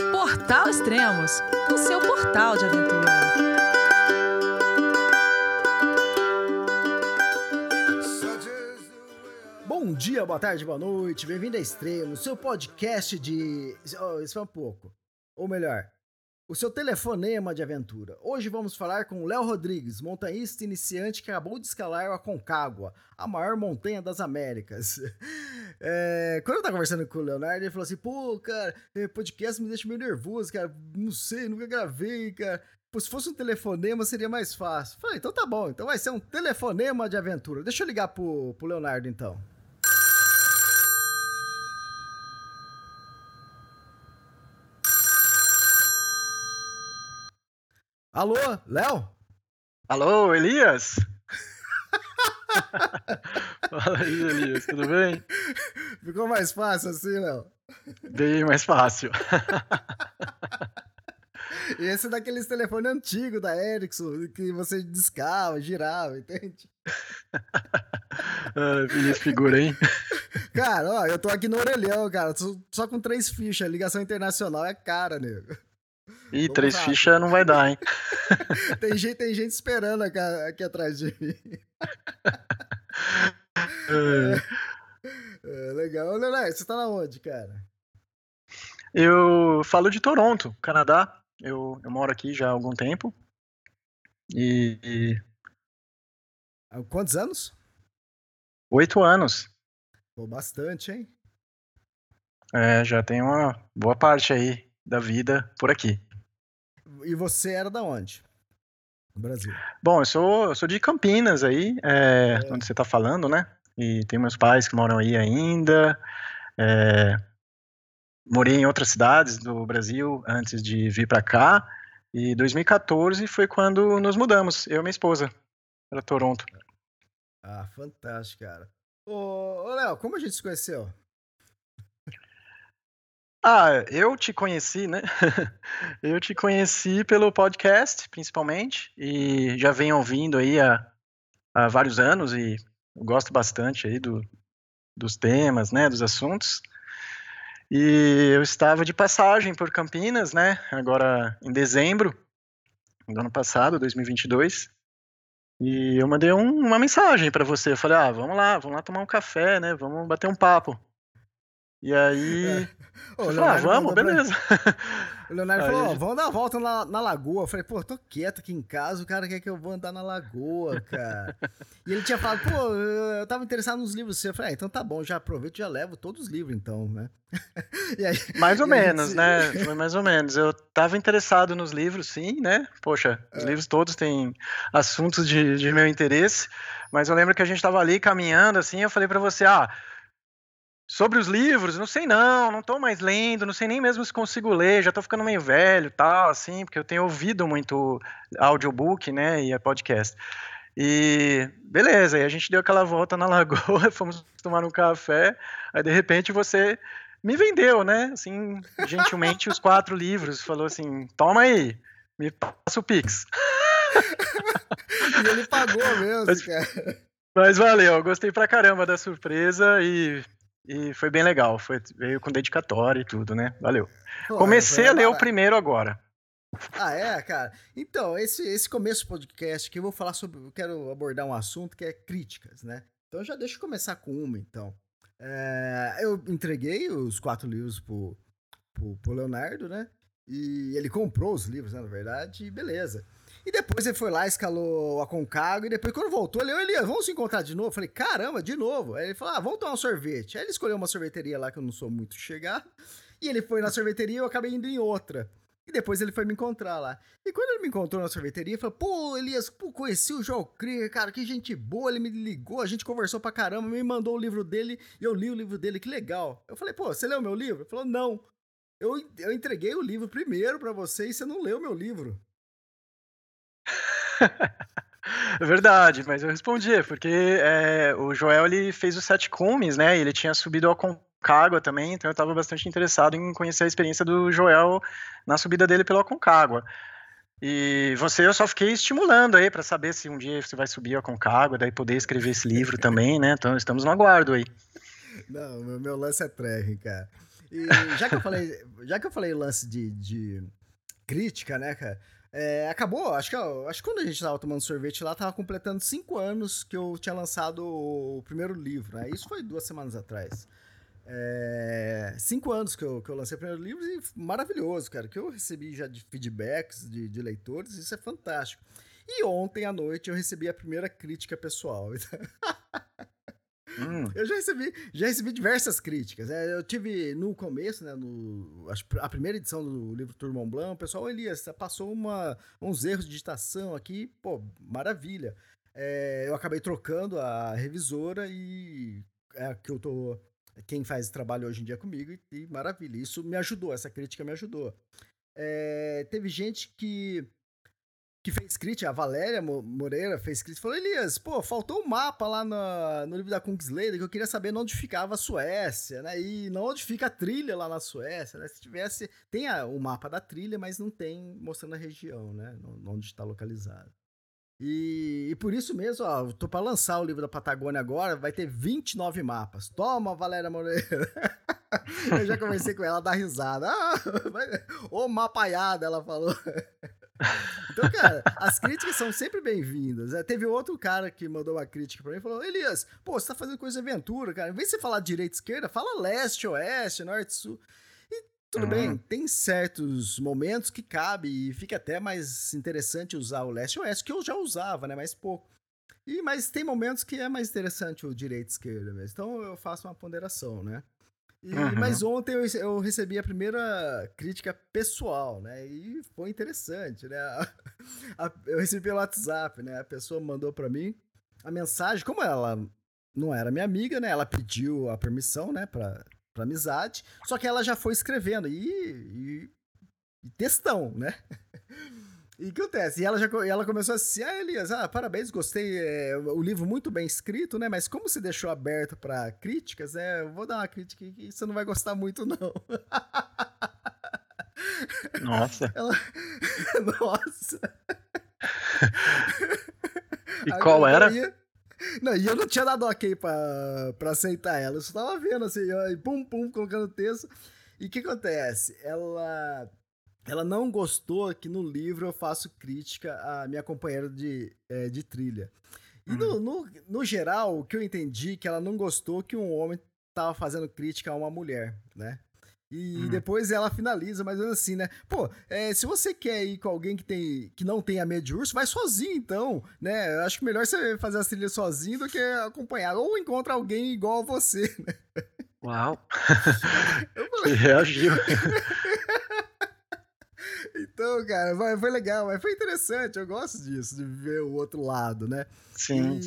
Portal Extremos, o seu portal de aventura. Bom dia, boa tarde, boa noite, bem-vindo a Extremos, seu podcast de. Oh, isso foi um pouco. Ou melhor, o seu telefonema de aventura. Hoje vamos falar com Léo Rodrigues, montanhista iniciante que acabou de escalar a Concagua, a maior montanha das Américas. É, quando eu tava conversando com o Leonardo, ele falou assim: pô, cara, é, podcast me deixa meio nervoso, cara. Não sei, nunca gravei, cara. Pô, se fosse um telefonema seria mais fácil. Falei, então tá bom, então vai ser um telefonema de aventura. Deixa eu ligar pro, pro Leonardo então. Alô, Léo? Alô, Elias? Fala aí, Elias, tudo bem? Ficou mais fácil assim, Léo? Bem mais fácil. E esse é daqueles telefones antigos da Ericsson, que você discava, girava, entende? ah, feliz figura, hein? Cara, ó, eu tô aqui no orelhão, cara, só com três fichas, ligação internacional é cara, nego. Ih, Vamos três fichas não vai dar, hein? tem, gente, tem gente esperando aqui, aqui atrás de mim. é. É, legal. Leonardo, você tá na onde, cara? Eu falo de Toronto, Canadá. Eu, eu moro aqui já há algum tempo. E. e... Há quantos anos? Oito anos. Pô, bastante, hein? É, já tem uma boa parte aí da vida por aqui. E você era da onde? No Brasil. Bom, eu sou, eu sou de Campinas aí, é, é. onde você está falando, né? E tem meus pais que moram aí ainda. É, morei em outras cidades do Brasil antes de vir para cá. E 2014 foi quando nos mudamos, eu e minha esposa, para Toronto. Ah, fantástico, cara. Ô, ô Léo, como a gente se conheceu? Ah, eu te conheci, né? eu te conheci pelo podcast, principalmente, e já venho ouvindo aí há, há vários anos e gosto bastante aí do, dos temas, né, dos assuntos. E eu estava de passagem por Campinas, né, agora em dezembro do ano passado, 2022, e eu mandei um, uma mensagem para você. Eu falei, ah, vamos lá, vamos lá tomar um café, né, vamos bater um papo. E aí. É. Ô, ah, vamos, beleza. Pra... O Leonardo aí, falou: ó, vamos dar uma volta na, na lagoa. Eu falei, pô, tô quieto aqui em casa, o cara quer que eu vou andar na lagoa, cara. e ele tinha falado, pô, eu tava interessado nos livros seus. Eu falei, ah, então tá bom, já aproveito e já levo todos os livros, então, né? aí, mais ou menos, gente... né? Foi mais ou menos. Eu tava interessado nos livros, sim, né? Poxa, os é. livros todos têm assuntos de, de meu interesse. Mas eu lembro que a gente tava ali caminhando, assim, eu falei para você, ah Sobre os livros, não sei não, não tô mais lendo, não sei nem mesmo se consigo ler, já tô ficando meio velho tal, assim, porque eu tenho ouvido muito audiobook, né, e podcast. E beleza, aí a gente deu aquela volta na lagoa, fomos tomar um café, aí de repente você me vendeu, né, assim, gentilmente os quatro livros, falou assim, toma aí, me passa o Pix. e ele pagou mesmo, mas, cara. Mas valeu, gostei pra caramba da surpresa e e foi bem legal, foi, veio com dedicatória e tudo, né? Valeu. Pô, Comecei a ler o primeiro agora. Ah, é, cara? Então, esse, esse começo do podcast que eu vou falar sobre. Eu quero abordar um assunto que é críticas, né? Então já deixa eu começar com uma, então. É, eu entreguei os quatro livros pro, pro, pro Leonardo, né? E ele comprou os livros, né, na verdade, e beleza. E depois ele foi lá, escalou a Concagua, e depois quando voltou, ele, Elias, vamos se encontrar de novo? Eu falei, caramba, de novo. Aí ele falou, ah, vamos tomar um sorvete. Aí ele escolheu uma sorveteria lá que eu não sou muito chegar, e ele foi na sorveteria e eu acabei indo em outra. E depois ele foi me encontrar lá. E quando ele me encontrou na sorveteria, ele falou: Pô, Elias, pô, conheci o João Krier, cara, que gente boa. Ele me ligou, a gente conversou pra caramba, me mandou o livro dele e eu li o livro dele, que legal. Eu falei: Pô, você leu meu livro? Ele falou: Não. Eu, eu entreguei o livro primeiro para você e você não leu meu livro. Verdade, mas eu respondi, porque é, o Joel ele fez os sete cumes, né? ele tinha subido ao Aconcagua também, então eu estava bastante interessado em conhecer a experiência do Joel na subida dele pelo Aconcagua. E você eu só fiquei estimulando aí para saber se um dia você vai subir ao Aconcagua, daí poder escrever esse livro também, né? Então estamos no aguardo aí. Não, meu, meu lance é trekking, cara. E já que eu falei, já que eu falei lance de, de crítica, né, cara? É, acabou, acho que, acho que quando a gente tava tomando sorvete lá, tava completando cinco anos que eu tinha lançado o primeiro livro, né? Isso foi duas semanas atrás. É, cinco anos que eu, que eu lancei o primeiro livro e maravilhoso, cara. Que eu recebi já de feedbacks de, de leitores, isso é fantástico. E ontem à noite eu recebi a primeira crítica pessoal. Hum. Eu já recebi, já recebi diversas críticas. Né? Eu tive no começo, né, no, a primeira edição do livro Turmão Blanc, o pessoal, Elias, passou uma, uns erros de digitação aqui, pô, maravilha. É, eu acabei trocando a revisora e é que eu tô. Quem faz trabalho hoje em dia comigo, e, e maravilha. Isso me ajudou, essa crítica me ajudou. É, teve gente que que fez crítica, a Valéria Moreira fez crítica, falou, Elias, pô, faltou um mapa lá no, no livro da Kungsleder que eu queria saber onde ficava a Suécia, né, e onde fica a trilha lá na Suécia, né, se tivesse, tem o mapa da trilha, mas não tem mostrando a região, né, onde está localizado. E, e, por isso mesmo, ó, tô para lançar o livro da Patagônia agora, vai ter 29 mapas. Toma, Valéria Moreira. eu já conversei com ela, dá risada. Ah, ô mapaiada, ela falou. Então, cara, as críticas são sempre bem-vindas. É, teve outro cara que mandou uma crítica pra mim e falou: Elias, pô, você tá fazendo coisa de aventura, cara. Em vez de você falar direita esquerda, fala leste, oeste, norte, sul. E tudo uhum. bem, tem certos momentos que cabe e fica até mais interessante usar o leste e oeste, que eu já usava, né? Mas pouco. E, mas tem momentos que é mais interessante o direita esquerda mesmo. Então eu faço uma ponderação, né? E, uhum. Mas ontem eu, eu, recebi a primeira crítica pessoal, né? E foi interessante, né? A, a, eu recebi pelo WhatsApp, né? A pessoa mandou para mim a mensagem, como ela não era minha amiga, né? Ela pediu a permissão, né? Pra, pra amizade, só que ela já foi escrevendo e, e, e textão, né? E o que acontece? E ela, já, ela começou assim, ah, Elias, ah, parabéns, gostei, é, o livro muito bem escrito, né? Mas como você deixou aberto para críticas, é, eu vou dar uma crítica que você não vai gostar muito, não. Nossa. Ela... Nossa. E Aí qual era? Ia... Não, e eu não tinha dado ok pra, pra aceitar ela. Eu só tava vendo assim, e pum, pum, colocando texto. E o que acontece? Ela ela não gostou que no livro eu faço crítica à minha companheira de, é, de trilha. E no, uhum. no, no, geral, o que eu entendi que ela não gostou que um homem tava fazendo crítica a uma mulher, né? E uhum. depois ela finaliza mais ou menos assim, né? Pô, é, se você quer ir com alguém que, tem, que não tenha medo de urso, vai sozinho então, né? Eu acho que melhor você fazer as trilhas sozinho do que acompanhado. Ou encontra alguém igual a você, né? Uau! Eu falei... Então, cara, foi legal, mas foi interessante. Eu gosto disso, de ver o outro lado, né? Sim.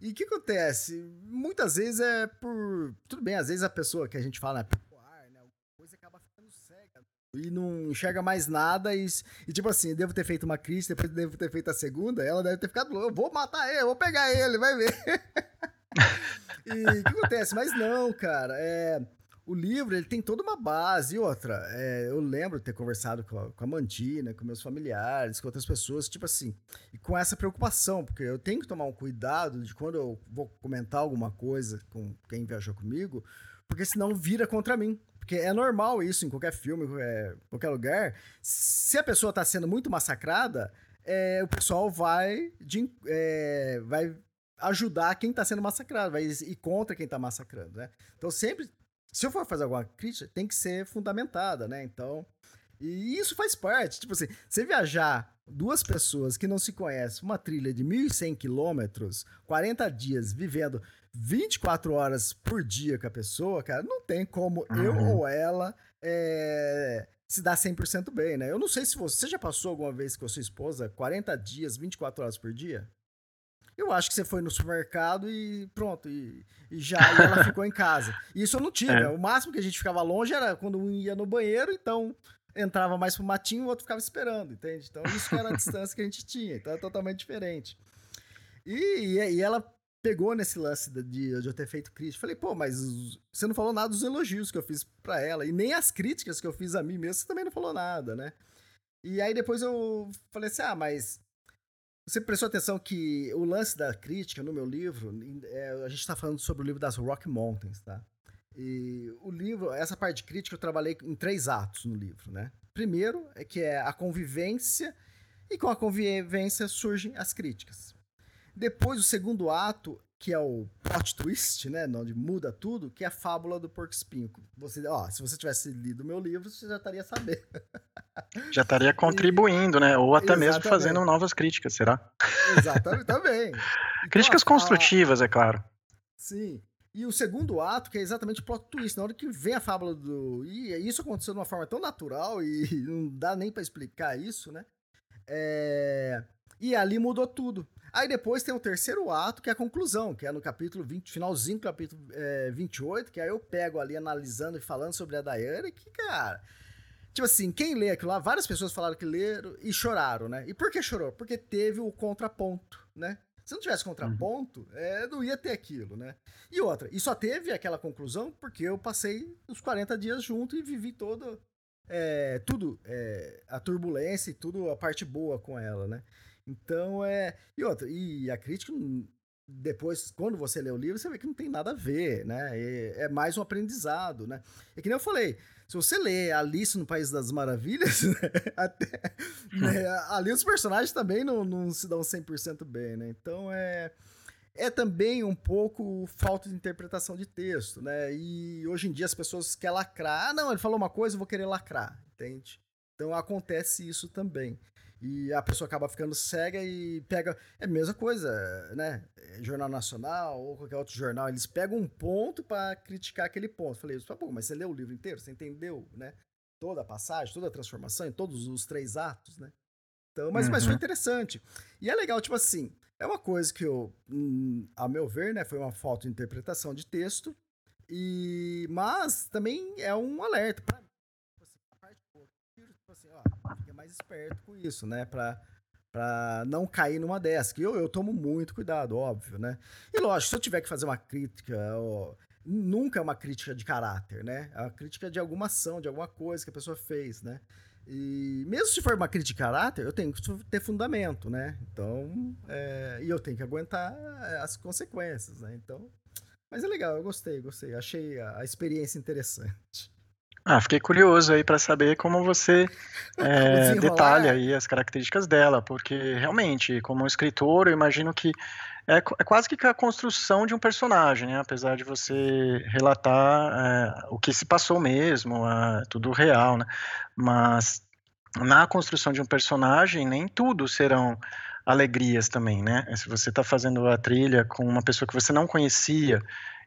E o que acontece? Muitas vezes é por. Tudo bem, às vezes a pessoa que a gente fala é popular, né? Coisa acaba ficando cega e não enxerga mais nada. E, e tipo assim, devo ter feito uma crise, depois devo ter feito a segunda. Ela deve ter ficado louca. Vou matar ele, vou pegar ele, vai ver. e o que acontece? Mas não, cara. É o livro ele tem toda uma base e outra. É, eu lembro de ter conversado com a, com a Mantina, com meus familiares, com outras pessoas, tipo assim, e com essa preocupação, porque eu tenho que tomar um cuidado de quando eu vou comentar alguma coisa com quem viajou comigo, porque senão vira contra mim. Porque é normal isso em qualquer filme, qualquer, qualquer lugar. Se a pessoa está sendo muito massacrada, é, o pessoal vai, de, é, vai ajudar quem está sendo massacrado, vai ir contra quem está massacrando, né? Então sempre se eu for fazer alguma crítica, tem que ser fundamentada, né? Então, e isso faz parte. Tipo assim, você viajar duas pessoas que não se conhecem, uma trilha de 1.100 quilômetros, 40 dias, vivendo 24 horas por dia com a pessoa, cara, não tem como uhum. eu ou ela é, se dar 100% bem, né? Eu não sei se você, você já passou alguma vez com a sua esposa 40 dias, 24 horas por dia? Eu acho que você foi no supermercado e pronto, e, e já e ela ficou em casa. Isso eu não tive. É. O máximo que a gente ficava longe era quando um ia no banheiro, então entrava mais pro matinho, o outro ficava esperando, entende? Então isso era a distância que a gente tinha. Então é totalmente diferente. E, e ela pegou nesse lance de, de eu ter feito crítica. Falei, pô, mas você não falou nada dos elogios que eu fiz para ela. E nem as críticas que eu fiz a mim mesmo, você também não falou nada, né? E aí depois eu falei assim, ah, mas você prestou atenção que o lance da crítica no meu livro, é, a gente está falando sobre o livro das Rock Mountains, tá? E o livro, essa parte crítica eu trabalhei em três atos no livro, né? Primeiro é que é a convivência e com a convivência surgem as críticas. Depois o segundo ato, que é o plot twist, né, onde muda tudo, que é a fábula do porco espinho. Você, ó, se você tivesse lido o meu livro, você já estaria sabendo. Já estaria contribuindo, e... né? Ou até mesmo fazendo novas críticas, será? Exatamente, também. Então, críticas construtivas, é claro. Sim. E o segundo ato, que é exatamente o plot twist, na hora que vem a fábula do. E isso aconteceu de uma forma tão natural e não dá nem para explicar isso, né? É... E ali mudou tudo. Aí depois tem o terceiro ato, que é a conclusão, que é no capítulo 20, finalzinho do capítulo é, 28, que aí eu pego ali analisando e falando sobre a Dayane, que, cara. Tipo assim, quem lê aquilo lá, várias pessoas falaram que leram e choraram, né? E por que chorou? Porque teve o contraponto, né? Se não tivesse contraponto, uhum. é, não ia ter aquilo, né? E outra, e só teve aquela conclusão porque eu passei os 40 dias junto e vivi todo, é, tudo, é, a turbulência e tudo, a parte boa com ela, né? Então é. E outra, e a crítica, depois, quando você lê o livro, você vê que não tem nada a ver, né? É, é mais um aprendizado, né? É que nem eu falei, se você lê Alice no País das Maravilhas, né? Até, né? ali os personagens também não, não se dão 100% bem, né? Então é é também um pouco falta de interpretação de texto, né? E hoje em dia as pessoas querem lacrar. Ah, não, ele falou uma coisa, eu vou querer lacrar, entende? Então acontece isso também. E a pessoa acaba ficando cega e pega. É a mesma coisa, né? Jornal Nacional ou qualquer outro jornal, eles pegam um ponto para criticar aquele ponto. Falei, tá bom, mas você leu o livro inteiro? Você entendeu, né? Toda a passagem, toda a transformação, em todos os três atos, né? Então, mas, uhum. mas foi uhum. interessante. E é legal, tipo assim, é uma coisa que eu, hum, a meu ver, né, foi uma falta de interpretação de texto, e mas também é um alerta para tipo assim, a parte tipo assim, ó, mais esperto com isso, né, para para não cair numa dessa. Que eu, eu tomo muito cuidado, óbvio, né? E lógico, se eu tiver que fazer uma crítica, ó, nunca é uma crítica de caráter, né? É uma crítica de alguma ação, de alguma coisa que a pessoa fez, né? E mesmo se for uma crítica de caráter, eu tenho que ter fundamento, né? Então, é, e eu tenho que aguentar é, as consequências, né? Então, mas é legal, eu gostei, gostei. Achei a, a experiência interessante. Ah, fiquei curioso aí para saber como você é, detalha aí as características dela, porque realmente, como escritor, eu imagino que é, é, quase que a construção de um personagem, né? Apesar de você relatar é, o que se passou mesmo, tudo real, né? Mas na construção de um personagem, nem tudo serão alegrias também, né? Se você está fazendo a trilha com uma pessoa que você não conhecia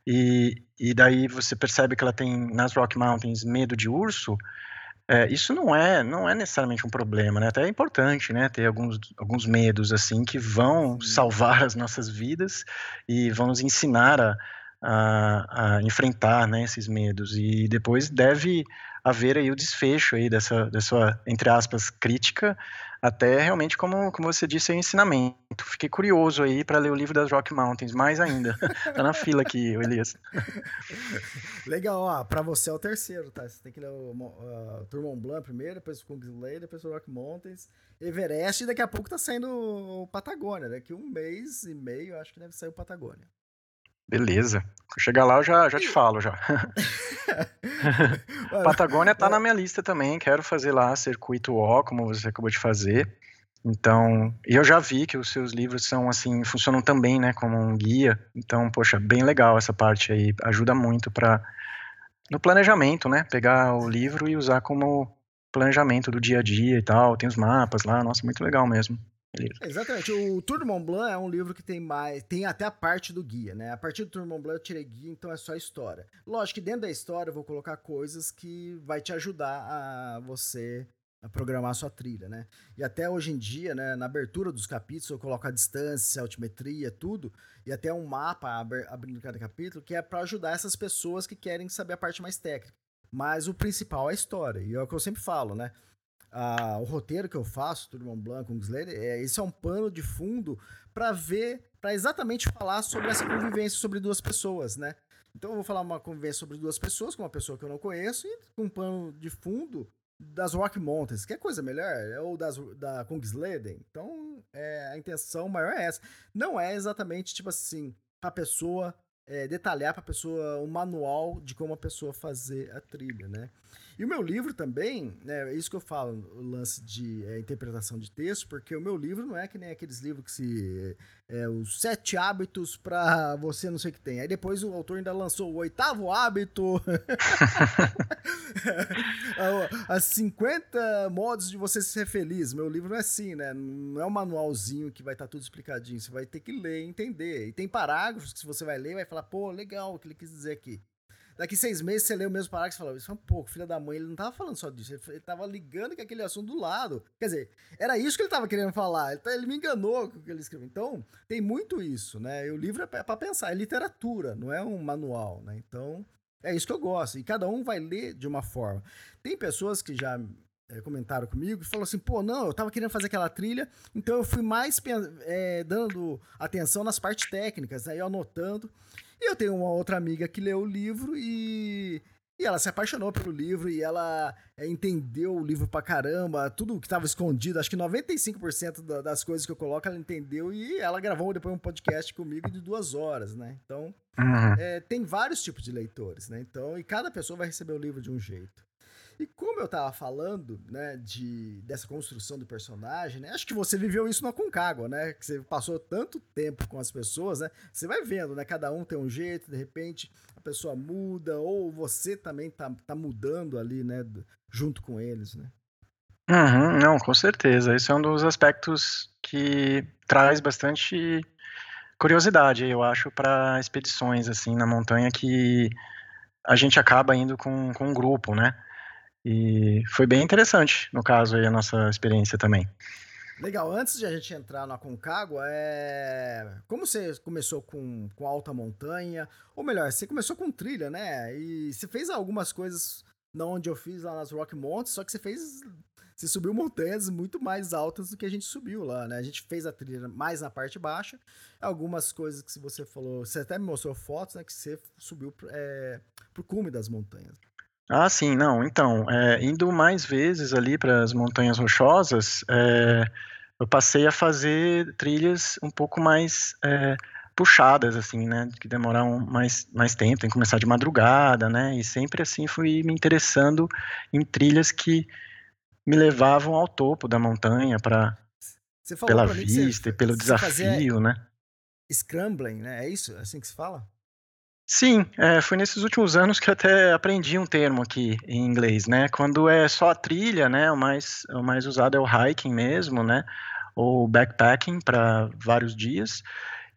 e, e daí você percebe que ela tem nas Rock Mountains medo de urso, é, isso não é não é necessariamente um problema, né? Até é importante, né? Ter alguns, alguns medos assim que vão salvar as nossas vidas e vão nos ensinar a, a, a enfrentar né, esses medos e depois deve haver aí o desfecho aí dessa, dessa entre aspas, crítica, até realmente, como, como você disse, o ensinamento. Fiquei curioso aí para ler o livro das Rock Mountains, mais ainda. tá na fila aqui, Elias. Legal, ó, pra você é o terceiro, tá? Você tem que ler o uh, Tour Mont Blanc primeiro, depois o Kingsley, depois o Rock Mountains, Everest, e daqui a pouco tá saindo o Patagônia. Daqui um mês e meio, acho que deve sair o Patagônia. Beleza. Chegar lá eu já, já te falo já. Patagônia tá na minha lista também, quero fazer lá circuito O, como você acabou de fazer. Então, e eu já vi que os seus livros são assim, funcionam também, né, como um guia. Então, poxa, bem legal essa parte aí, ajuda muito para no planejamento, né? Pegar o livro e usar como planejamento do dia a dia e tal, tem os mapas lá, nossa, muito legal mesmo. Exatamente. O Tour Mont Blanc é um livro que tem mais. Tem até a parte do guia, né? A partir do Tour Mont Blanc eu tirei guia, então é só história. Lógico que dentro da história eu vou colocar coisas que vai te ajudar a você a programar a sua trilha, né? E até hoje em dia, né, na abertura dos capítulos, eu coloco a distância, a altimetria, tudo, e até um mapa abrindo cada capítulo, que é para ajudar essas pessoas que querem saber a parte mais técnica. Mas o principal é a história, e é o que eu sempre falo, né? Ah, o roteiro que eu faço, Blanco, com Slater, é, esse é um pano de fundo para ver, para exatamente falar sobre essa convivência sobre duas pessoas, né? Então eu vou falar uma convivência sobre duas pessoas, com uma pessoa que eu não conheço, e com um pano de fundo das Rock Mountains, que é coisa melhor, ou das, da Kungsleden. Então, é, a intenção maior é essa. Não é exatamente, tipo assim, a pessoa é, detalhar para a pessoa um manual de como a pessoa fazer a trilha, né? E o meu livro também, né, é isso que eu falo, o lance de é, interpretação de texto, porque o meu livro não é que nem aqueles livros que se. É, os sete hábitos para você não sei o que tem. Aí depois o autor ainda lançou o oitavo hábito, as 50 modos de você ser feliz. Meu livro não é assim, né? Não é um manualzinho que vai estar tá tudo explicadinho. Você vai ter que ler e entender. E tem parágrafos que se você vai ler, vai falar, pô, legal o que ele quis dizer aqui. Daqui seis meses você lê o mesmo parágrafo e fala, isso é um pouco, filha da mãe, ele não tava falando só disso, ele, tava ligando com aquele assunto do lado. Quer dizer, era isso que ele tava querendo falar, ele, tá, ele me enganou com o que ele escreveu. Então, tem muito isso, né? E o livro é para pensar, é literatura, não é um manual, né? Então, é isso que eu gosto. E cada um vai ler de uma forma. Tem pessoas que já é, comentaram comigo e falou assim: pô, não, eu tava querendo fazer aquela trilha, então eu fui mais é, dando atenção nas partes técnicas, aí né, anotando. E eu tenho uma outra amiga que leu o livro e, e ela se apaixonou pelo livro e ela é, entendeu o livro pra caramba, tudo que estava escondido, acho que 95% da, das coisas que eu coloco ela entendeu e ela gravou depois um podcast comigo de duas horas, né? Então, uhum. é, tem vários tipos de leitores, né? Então, e cada pessoa vai receber o livro de um jeito. E como eu tava falando, né, de, dessa construção do personagem, né, acho que você viveu isso no Concagua, né, que você passou tanto tempo com as pessoas, né, você vai vendo, né, cada um tem um jeito, de repente a pessoa muda, ou você também tá, tá mudando ali, né, junto com eles, né. Uhum, não, com certeza, esse é um dos aspectos que traz bastante curiosidade, eu acho, para expedições, assim, na montanha, que a gente acaba indo com, com um grupo, né, e foi bem interessante, no caso, aí, a nossa experiência também. Legal, antes de a gente entrar na Concagua, é... como você começou com, com alta montanha, ou melhor, você começou com trilha, né? E você fez algumas coisas na onde eu fiz lá nas Rock Mountains, só que você fez. Você subiu montanhas muito mais altas do que a gente subiu lá, né? A gente fez a trilha mais na parte baixa. Algumas coisas que você falou, você até me mostrou fotos, né? Que você subiu é, pro cume das montanhas. Ah, sim, não. Então, é, indo mais vezes ali para as Montanhas Rochosas, é, eu passei a fazer trilhas um pouco mais é, puxadas, assim, né? Que demoram mais, mais tempo, tem que começar de madrugada, né? E sempre assim fui me interessando em trilhas que me levavam ao topo da montanha para pela vista e pelo desafio, né? Scrambling, né? É isso? É assim que se fala? Sim, é, foi nesses últimos anos que até aprendi um termo aqui em inglês, né? Quando é só a trilha, né? O mais, o mais usado é o hiking mesmo, né? Ou backpacking para vários dias.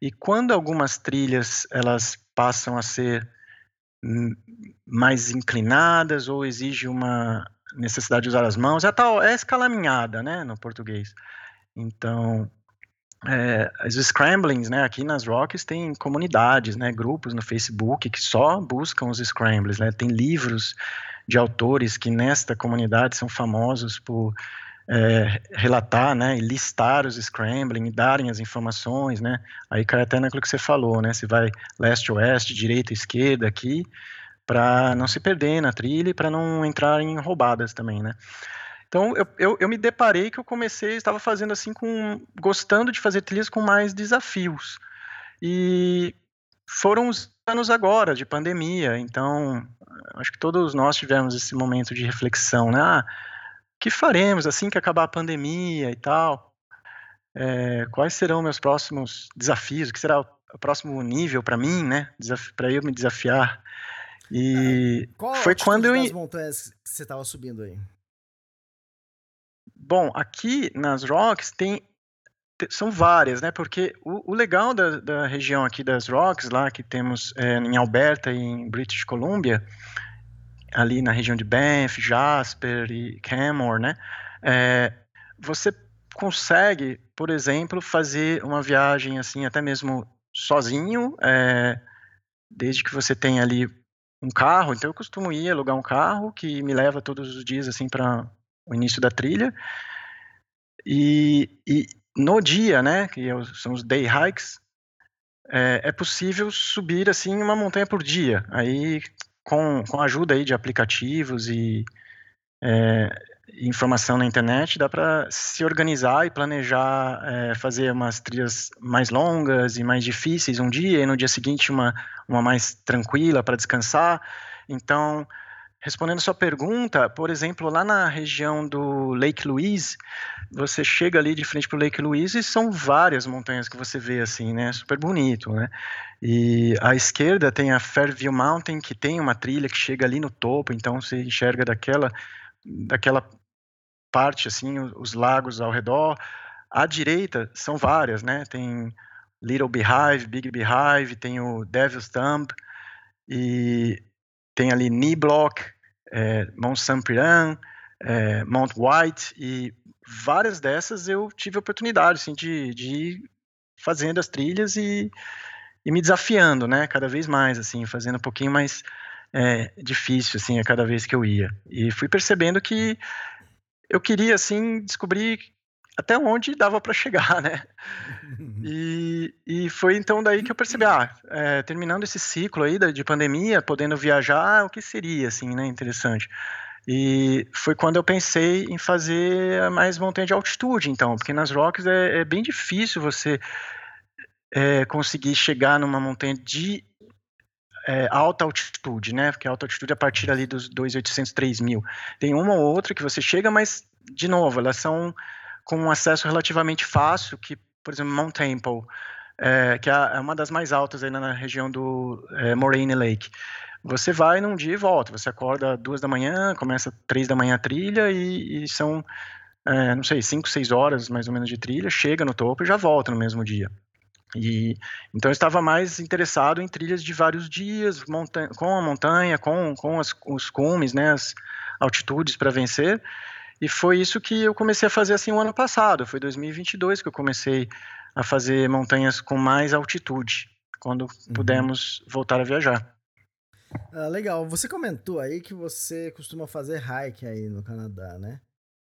E quando algumas trilhas elas passam a ser mais inclinadas ou exige uma necessidade de usar as mãos, é tal, é escalaminhada, né? No português. Então, é, os scramblings, né, aqui nas Rocks tem comunidades, né, grupos no Facebook que só buscam os scramblings, né, tem livros de autores que nesta comunidade são famosos por é, relatar, né, e listar os scrambling, darem as informações, né, aí cai até naquilo que você falou, né, se vai leste-oeste, direita, esquerda aqui, para não se perder na trilha e para não entrar em roubadas também, né. Então eu, eu, eu, me deparei que eu comecei, estava fazendo assim com. gostando de fazer trilhas com mais desafios. E foram os anos agora de pandemia, então acho que todos nós tivemos esse momento de reflexão, né? Ah, que faremos assim que acabar a pandemia e tal? É, quais serão meus próximos desafios? O que será o próximo nível para mim, né? Para eu me desafiar. E ah, Qual foi quando eu. Qual montanhas que você estava subindo aí? Bom, aqui nas Rocks tem são várias, né? Porque o, o legal da, da, região aqui das Rocks, lá que temos é, em Alberta e em British Columbia, ali na região de Banff, Jasper e Canmore, né? É, você consegue, por exemplo, fazer uma viagem assim, até mesmo sozinho, é, desde que você tenha ali um carro. Então eu costumo ir alugar um carro que me leva todos os dias assim para o início da trilha. E, e no dia, né, que são os day hikes, é, é, possível subir assim uma montanha por dia. Aí com, com a ajuda aí de aplicativos e é, informação na internet, dá para se organizar e planejar é, fazer umas trilhas mais longas e mais difíceis um dia e no dia seguinte uma, uma mais tranquila para descansar. Então, respondendo sua pergunta, por exemplo, lá na região do Lake Louise, você chega ali de frente para o Lake Louise e são várias montanhas que você vê assim, né? Super bonito, né? E à esquerda tem a Fairview Mountain, que tem uma trilha que chega ali no topo, então você enxerga daquela daquela parte assim, os lagos ao redor. À direita são várias, né? Tem Little Beehive, Big Beehive, tem o Devil's Thumb e tem ali Knee Block, é, Mont Saint-Piran, é, Mount White e várias dessas eu tive a oportunidade assim, de, de ir fazendo as trilhas e, e me desafiando, né, cada vez mais, assim, fazendo um pouquinho mais é, difícil, assim, a cada vez que eu ia. E fui percebendo que eu queria, assim, descobrir até onde dava para chegar, né? E, e foi então daí que eu percebi, ah, é, terminando esse ciclo aí de pandemia, podendo viajar, o que seria, assim, né, interessante. E foi quando eu pensei em fazer mais montanha de altitude, então, porque nas Rocks é, é bem difícil você é, conseguir chegar numa montanha de é, alta altitude, né? Porque alta altitude é a partir ali dos 2.800, 3.000. Tem uma ou outra que você chega, mas, de novo, elas são com um acesso relativamente fácil, que, por exemplo, Mount Temple, é, que é, é uma das mais altas aí na região do é, Moraine Lake. Você vai num dia e volta. Você acorda duas da manhã, começa três da manhã a trilha e, e são, é, não sei, cinco, seis horas mais ou menos de trilha. Chega no topo e já volta no mesmo dia. E então eu estava mais interessado em trilhas de vários dias, com a montanha, com, com as, os cumes, né, as altitudes para vencer. E foi isso que eu comecei a fazer assim o ano passado. Foi 2022 que eu comecei a fazer montanhas com mais altitude, quando uhum. pudemos voltar a viajar. Ah, legal. Você comentou aí que você costuma fazer hike aí no Canadá, né?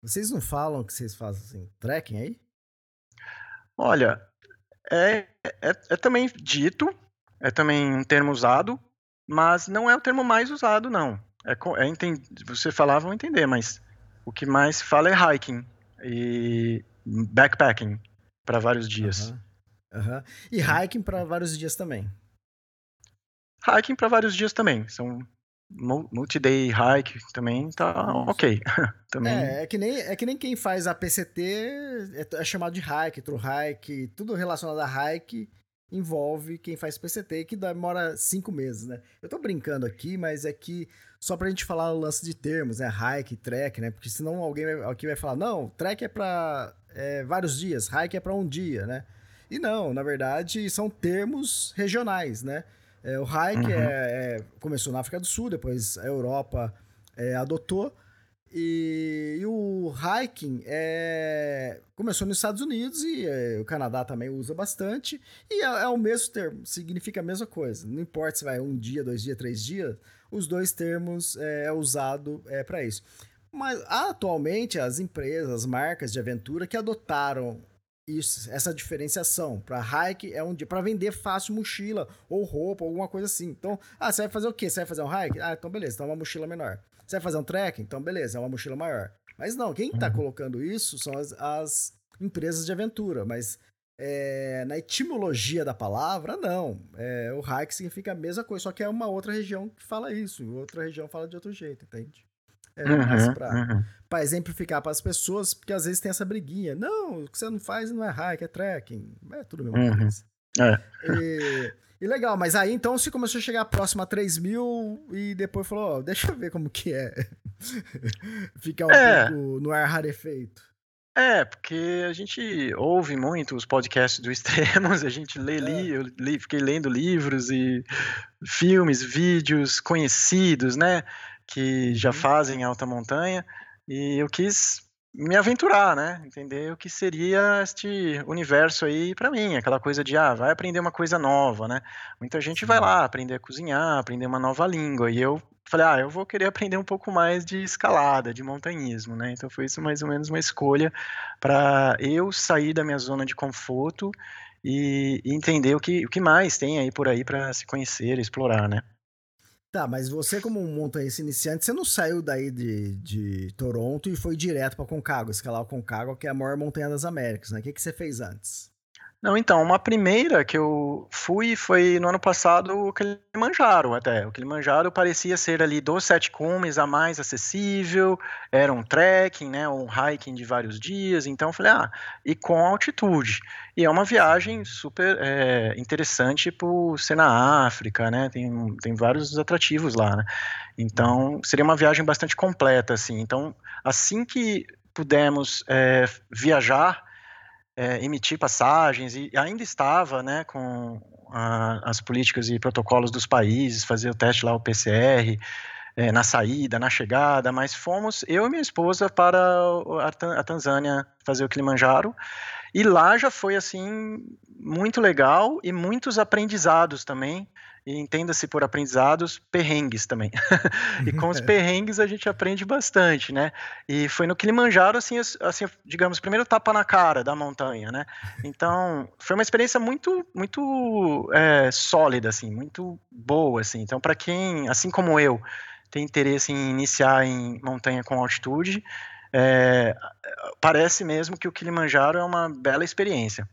Vocês não falam que vocês fazem trekking aí? Olha, é, é, é também dito, é também um termo usado, mas não é o termo mais usado, não. É, é. Você falava, vão entender, mas o que mais se fala é hiking e backpacking para vários dias. Uhum. Uhum. E hiking para vários dias também. Hiking para vários dias também. São multi-day hike também tá ok. também... É, é que, nem, é que nem quem faz a PCT é, é chamado de hike, true hike, tudo relacionado a hike envolve quem faz PCT, que demora cinco meses, né? Eu tô brincando aqui, mas é que só pra gente falar o lance de termos, né? Hike, trek, né? Porque senão alguém aqui vai falar, não, trek é pra é, vários dias, hike é pra um dia, né? E não, na verdade, são termos regionais, né? É, o hike uhum. é, é, começou na África do Sul, depois a Europa é, adotou. E, e, o hiking é, começou nos Estados Unidos e é, o Canadá também usa bastante. E é, é, o mesmo termo, significa a mesma coisa. Não importa se vai um dia, dois dias, três dias, os dois termos é, é usado é, para isso. Mas atualmente as empresas, as marcas de aventura que adotaram isso, essa diferenciação. Para hike é um dia para vender fácil mochila ou roupa, alguma coisa assim. Então, ah, você vai fazer o quê? Você vai fazer um hike? Ah, então beleza, então é uma mochila menor. Você vai fazer um trek? Então beleza, é uma mochila maior. Mas não, quem está uhum. colocando isso são as, as, empresas de aventura, mas é, na etimologia da palavra, não. É, o hike significa a mesma coisa, só que é uma outra região que fala isso, outra região fala de outro jeito, entende? É, uhum, pra, uhum. pra exemplificar para as pessoas, porque às vezes tem essa briguinha. Não, o que você não faz não é hike, é trekking. É tudo mesmo. Uhum. É. E, e, legal, mas aí então você começou a chegar próximo a 3 mil e depois falou: deixa eu ver como que é ficar um é. pouco no ar rarefeito. É, porque a gente ouve muito os podcasts do Extremos, a gente lê, é. li, eu li, fiquei lendo livros e filmes, vídeos conhecidos, né? que já uhum. fazem alta montanha, e eu quis me aventurar, né? Entender o que seria este universo aí para mim, aquela coisa de ah, vai aprender uma coisa nova, né? Muita gente vai lá aprender a cozinhar, aprender uma nova língua, e eu falei, ah, eu vou querer aprender um pouco mais de escalada, de montanhismo, né? Então foi isso mais ou menos uma escolha para eu sair da minha zona de conforto e, entender o que, o que mais tem aí por aí para se conhecer, explorar, né? Tá, mas você como um montanhista iniciante, você não saiu daí de, de Toronto e foi direto para Concagua, escalar o Concagua, que é a maior montanha das Américas, né? O que, que você fez antes? Não, então, uma primeira que eu fui foi no ano passado o Kilimanjaro até. O Kilimanjaro parecia ser ali dos sete cumes a mais acessível, era um trekking, né, um hiking de vários dias, então eu falei, ah, e com altitude. E é uma viagem super é, interessante por ser na África, né, tem, tem vários atrativos lá, né. Então, seria uma viagem bastante completa, assim. Então, assim que pudermos é, viajar é, emitir passagens e ainda estava né, com a, as políticas e protocolos dos países, fazer o teste lá, o PCR, é, na saída, na chegada, mas fomos eu e minha esposa para a, a Tanzânia fazer o Kilimanjaro e lá já foi assim muito legal e muitos aprendizados também e entenda-se por aprendizados, perrengues também. e com os perrengues a gente aprende bastante, né? E foi no Kilimanjaro, assim, assim, digamos, primeiro tapa na cara da montanha, né? Então, foi uma experiência muito, muito é, sólida, assim, muito boa, assim. Então, para quem, assim como eu, tem interesse em iniciar em montanha com altitude, é, parece mesmo que o Kilimanjaro é uma bela experiência.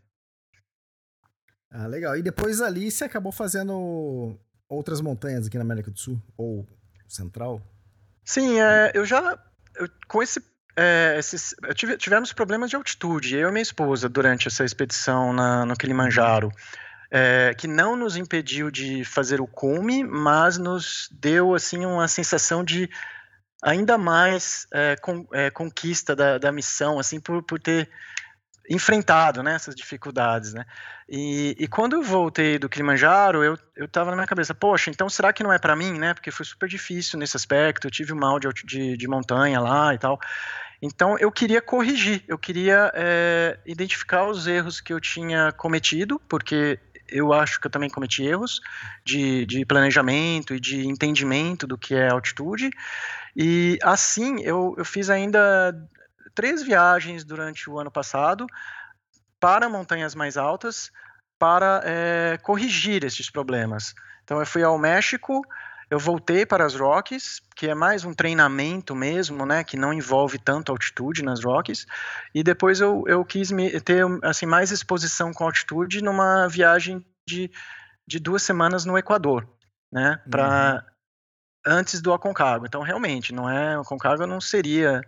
Ah, legal. E depois ali você acabou fazendo outras montanhas aqui na América do Sul? Ou Central? Sim, é, eu já. Eu, com esse. É, esses, tive, tivemos problemas de altitude, eu e minha esposa, durante essa expedição na, no Kilimanjaro. É, que não nos impediu de fazer o cume, mas nos deu assim uma sensação de ainda mais é, con, é, conquista da, da missão, assim por, por ter enfrentado né, essas dificuldades, né? E, e, quando eu voltei do Kilimanjaro, eu, eu tava na minha cabeça, poxa, então será que não é para mim, né? Porque foi super difícil nesse aspecto, eu tive um mal de, de, de montanha lá e tal. Então eu queria corrigir, eu queria é, identificar os erros que eu tinha cometido, porque eu acho que eu também cometi erros de, de planejamento e de entendimento do que é altitude. E assim eu, eu fiz ainda três viagens durante o ano passado para montanhas mais altas para é, corrigir esses problemas. Então eu fui ao México, eu voltei para as Rockies, que é mais um treinamento mesmo, né, que não envolve tanto altitude nas Rockies, e depois eu, eu quis me, ter assim mais exposição com altitude numa viagem de, de duas semanas no Equador, né, para uhum. antes do Aconcagua. Então realmente, não é o Aconcagua não seria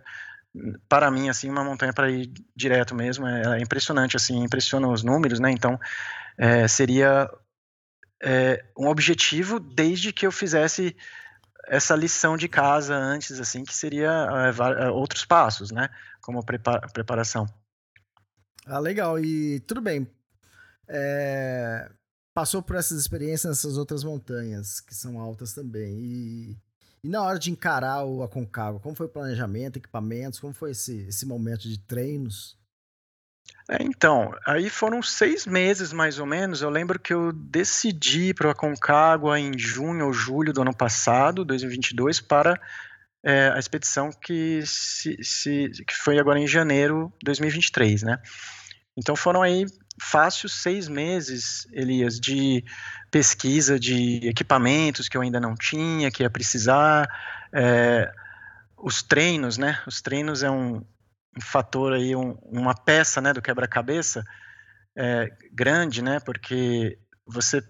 para mim, assim, uma montanha para ir direto mesmo, é, é, impressionante, assim, impressiona os números, né, então é, seria é, um objetivo desde que eu fizesse essa lição de casa antes, assim, que seria é, é, outros passos, né, como prepara preparação. Ah, legal, e tudo bem, é, passou por essas experiências nessas outras montanhas, que são altas também, e e na hora de encarar o Aconcagua, como foi o planejamento, equipamentos, como foi esse, esse momento de treinos? É, então, aí foram seis meses mais ou menos. Eu lembro que eu decidi para o Aconcagua em junho ou julho do ano passado, 2022, para é, a expedição que, se, se, que foi agora em janeiro de 2023, né? Então foram aí fácil seis meses, Elias, de pesquisa de equipamentos que eu ainda não tinha, que ia precisar, é, os treinos, né? Os treinos é um, um fator aí, um, uma peça, né, do quebra-cabeça é, grande, né? Porque você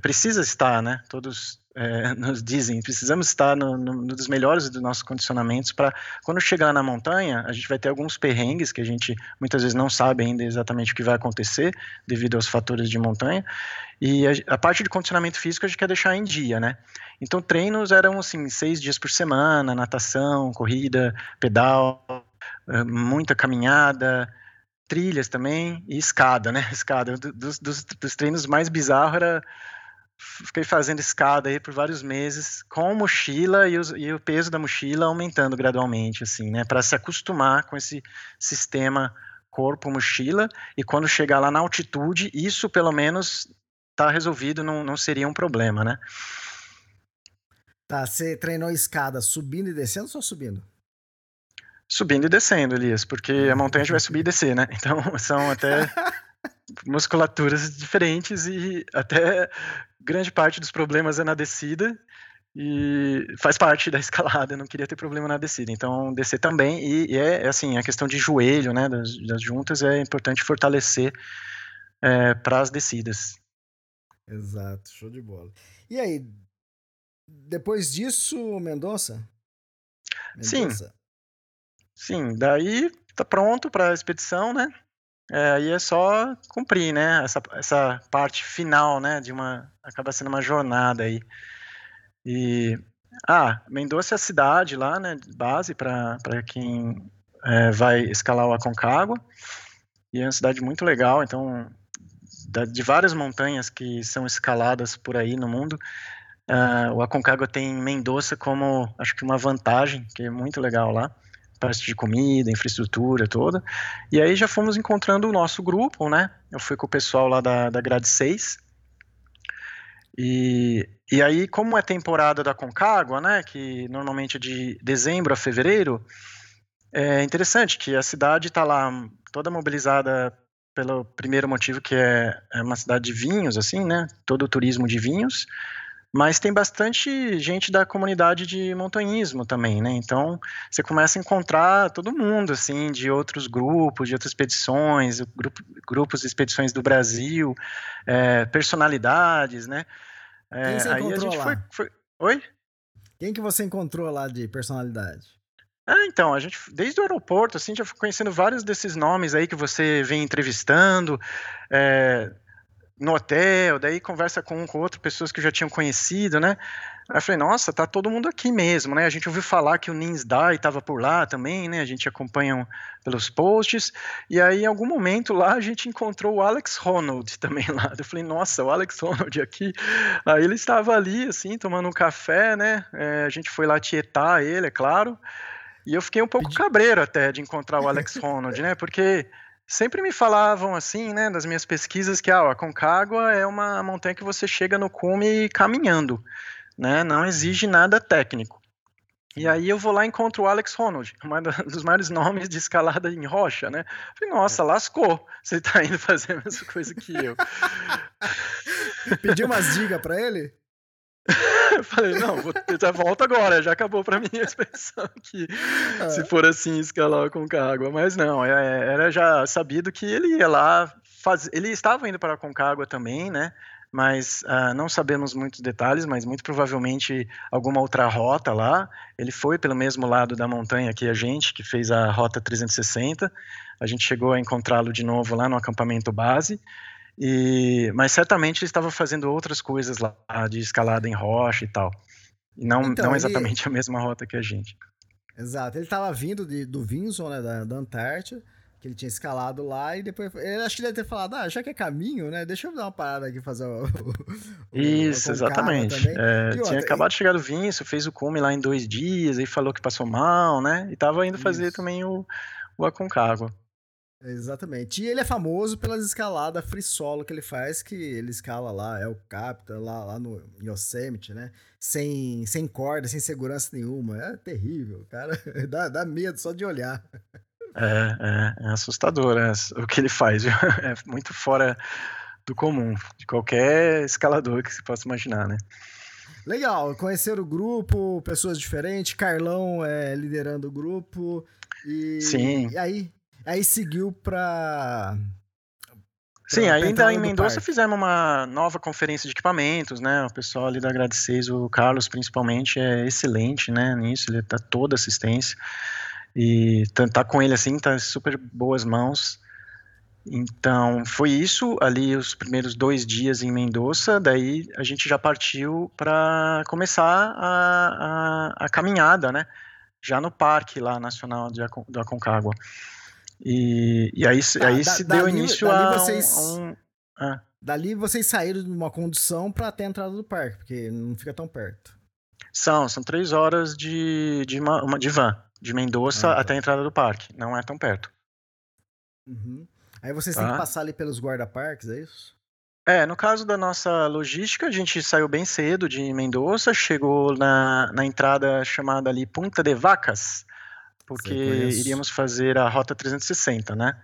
precisa estar, né? Todos é, nos dizem, precisamos estar no, no, no, dos melhores dos nossos condicionamentos para quando chegar na montanha, a gente vai ter alguns perrengues que a gente muitas vezes não sabe ainda exatamente o que vai acontecer devido aos fatores de montanha. E a, a parte de condicionamento físico a gente quer deixar em dia, né? Então treinos eram assim seis dias por semana, natação, corrida, pedal, muita caminhada, trilhas também e escada, né? Escada. Dos, dos, dos treinos mais bizarros era fiquei fazendo escada aí por vários meses com mochila e, os, e o peso da mochila aumentando gradualmente, assim, né, para se acostumar com esse sistema corpo-mochila e quando chegar lá na altitude, isso pelo menos tá resolvido, não, não seria um problema, né? Tá, você treinou escada subindo e descendo ou só subindo? Subindo e descendo, Elias, porque a montanha a gente vai subir e descer, né? Então são até musculaturas diferentes e até grande parte dos problemas é na descida e faz parte da escalada, não queria ter problema na descida. Então, descer também, e, e é, é assim, a questão de joelho, né, das, das juntas, é importante fortalecer é, para as descidas. Exato, show de bola. E aí, depois disso, Mendonça? Sim. Sim, daí tá pronto para a expedição, né? É, é só cumprir, né? Essa, essa parte final, né? De uma acaba sendo uma jornada aí. E ah, Mendoza é a cidade lá, né? Base para quem é, vai escalar o Aconcagua. E é uma cidade muito legal. Então, da, de várias montanhas que são escaladas por aí no mundo, uh, o Aconcagua tem Mendoza como acho que uma vantagem que é muito legal lá parte de comida, infraestrutura toda. E aí já fomos encontrando o nosso grupo, né? Eu fui com o pessoal lá da, da Grade 6. E, e aí, como é temporada da Concagua, né? Que normalmente é de dezembro a fevereiro, é interessante que a cidade está lá toda mobilizada pelo primeiro motivo que é, é uma cidade de vinhos, assim, né? Todo o turismo de vinhos. Mas tem bastante gente da comunidade de montanhismo também, né? Então você começa a encontrar todo mundo, assim, de outros grupos, de outras expedições, grupo, grupos de expedições do Brasil, é, personalidades, né? É, Quem você aí a gente lá? Foi, foi... Oi? Quem que você encontrou lá de personalidade? Ah, então, a gente, desde o aeroporto, assim, já foi conhecendo vários desses nomes aí que você vem entrevistando. É, no hotel, daí conversa com um com outro, pessoas que já tinham conhecido, né? Aí eu falei, nossa, tá todo mundo aqui mesmo, né? A gente ouviu falar que o Nins Dai estava por lá também, né? A gente acompanha pelos posts. E aí, em algum momento lá, a gente encontrou o Alex Ronald também lá. Eu falei, nossa, o Alex Ronald aqui. Aí ele estava ali, assim, tomando um café, né? É, a gente foi lá tietar ele, é claro. E eu fiquei um pouco cabreiro até de encontrar o Alex Ronald, né? Porque Sempre me falavam assim, né, das minhas pesquisas, que ah, a Concagua é uma montanha que você chega no cume caminhando, né, não exige nada técnico. E aí eu vou lá e encontro o Alex Ronald, um dos maiores nomes de escalada em rocha, né? Falei, nossa, lascou, você tá indo fazer a mesma coisa que eu. Pediu umas dicas para ele? eu falei, não, vou tentar volta agora, já acabou para mim a expedição aqui, é. se for assim, escalar com Concagua. Mas não, é, é, era já sabido que ele ia lá fazer. Ele estava indo para Concagua também, né? Mas uh, não sabemos muitos detalhes, mas muito provavelmente alguma outra rota lá. Ele foi pelo mesmo lado da montanha que a gente, que fez a rota 360. A gente chegou a encontrá-lo de novo lá no acampamento base. E, mas certamente ele estava fazendo outras coisas lá, de escalada em rocha e tal. E não, então, não exatamente ele... a mesma rota que a gente. Exato. Ele estava vindo de, do Vinson, né, da, da Antártida, que ele tinha escalado lá, e depois. Ele acho que ele deve ter falado, ah, já que é caminho, né? Deixa eu dar uma parada aqui fazer o. o Isso, exatamente. É, tinha outra, acabado de chegar do Vinson, fez o cume lá em dois dias, aí falou que passou mal, né? E estava indo fazer Isso. também o, o Aconcagua. Exatamente. E ele é famoso pelas escaladas free solo que ele faz, que ele escala lá, é o Capita, lá, lá no Yosemite, né? Sem, sem corda, sem segurança nenhuma. É terrível, cara. Dá, dá medo só de olhar. É, é, é assustador é, o que ele faz. É muito fora do comum, de qualquer escalador que se possa imaginar, né? Legal, conhecer o grupo, pessoas diferentes, Carlão é, liderando o grupo. E, Sim. E aí, Aí seguiu para Sim, ainda em Mendonça fizemos uma nova conferência de equipamentos, né? O pessoal ali da Grade 6, o Carlos principalmente, é excelente, né? Nisso, ele dá toda assistência. E tá, tá com ele assim, tá em super boas mãos. Então, foi isso ali os primeiros dois dias em Mendoza. Daí a gente já partiu para começar a, a, a, caminhada, né? Já no Parque lá nacional de, do Aconcagua. E, e aí, tá, aí da, se deu dali, início dali a, vocês, um, ah. Dali vocês saíram de uma condução para até a entrada do parque, porque não fica tão perto. São, são três horas de, de, uma, uma de van, de Mendoza ah, tá. até a entrada do parque. Não é tão perto. Uhum. Aí vocês tá. têm que tá. passar ali pelos guarda-parques, é isso? É, no caso da nossa logística, a gente saiu bem cedo de Mendoza, chegou na, na entrada chamada ali Punta de Vacas, porque iríamos fazer a rota 360, né?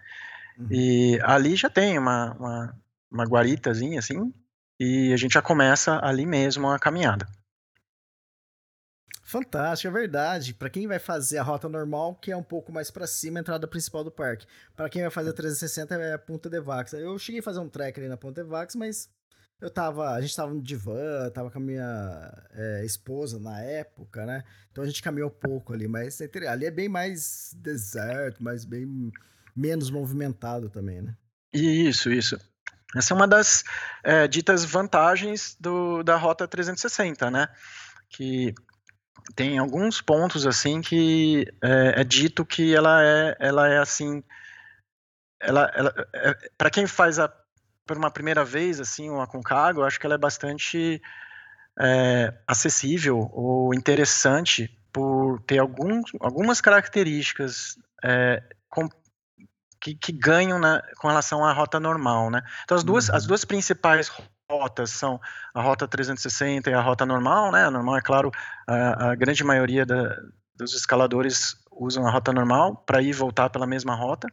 Uhum. E ali já tem uma, uma, uma guaritazinha assim, e a gente já começa ali mesmo a caminhada. Fantástico, é verdade. Para quem vai fazer a rota normal, que é um pouco mais para cima, a entrada principal do parque. Para quem vai fazer a 360 é a Punta de Vax. Eu cheguei a fazer um trek ali na Punta de Vax, mas eu tava, a gente tava no divã, tava com a minha é, esposa na época, né? Então a gente caminhou pouco ali, mas ali é bem mais deserto, mas bem menos movimentado também, né? Isso, isso. Essa é uma das é, ditas vantagens do, da Rota 360, né? Que tem alguns pontos assim que é, é dito que ela é, ela é assim, ela, ela é, para quem faz a por uma primeira vez assim uma Concagua, eu acho que ela é bastante é, acessível ou interessante por ter alguns, algumas características é, com, que, que, ganham na, com relação à rota normal, né? Então as duas, uhum. as duas principais rotas são a rota 360 e a rota normal, né? A normal, é claro, a, a grande maioria da, dos escaladores usam a rota normal para ir e voltar pela mesma rota.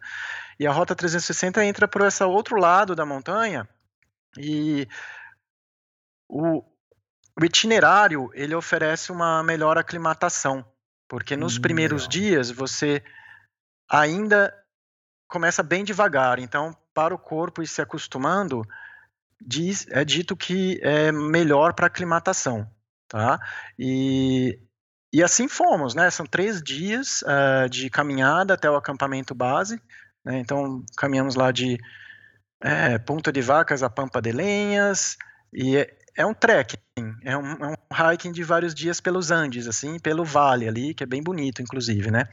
E a rota 360 entra por esse outro lado da montanha e o, o itinerário ele oferece uma melhor aclimatação, porque nos hum, primeiros legal. dias você ainda começa bem devagar, então para o corpo ir se acostumando, diz, é dito que é melhor para aclimatação, tá? E, e assim fomos, né? São três dias uh, de caminhada até o acampamento base, né? Então caminhamos lá de é, Punta de Vacas a Pampa de Lenhas e é, é um trekking, é um, é um, hiking de vários dias pelos Andes, assim, pelo vale ali, que é bem bonito, inclusive, né?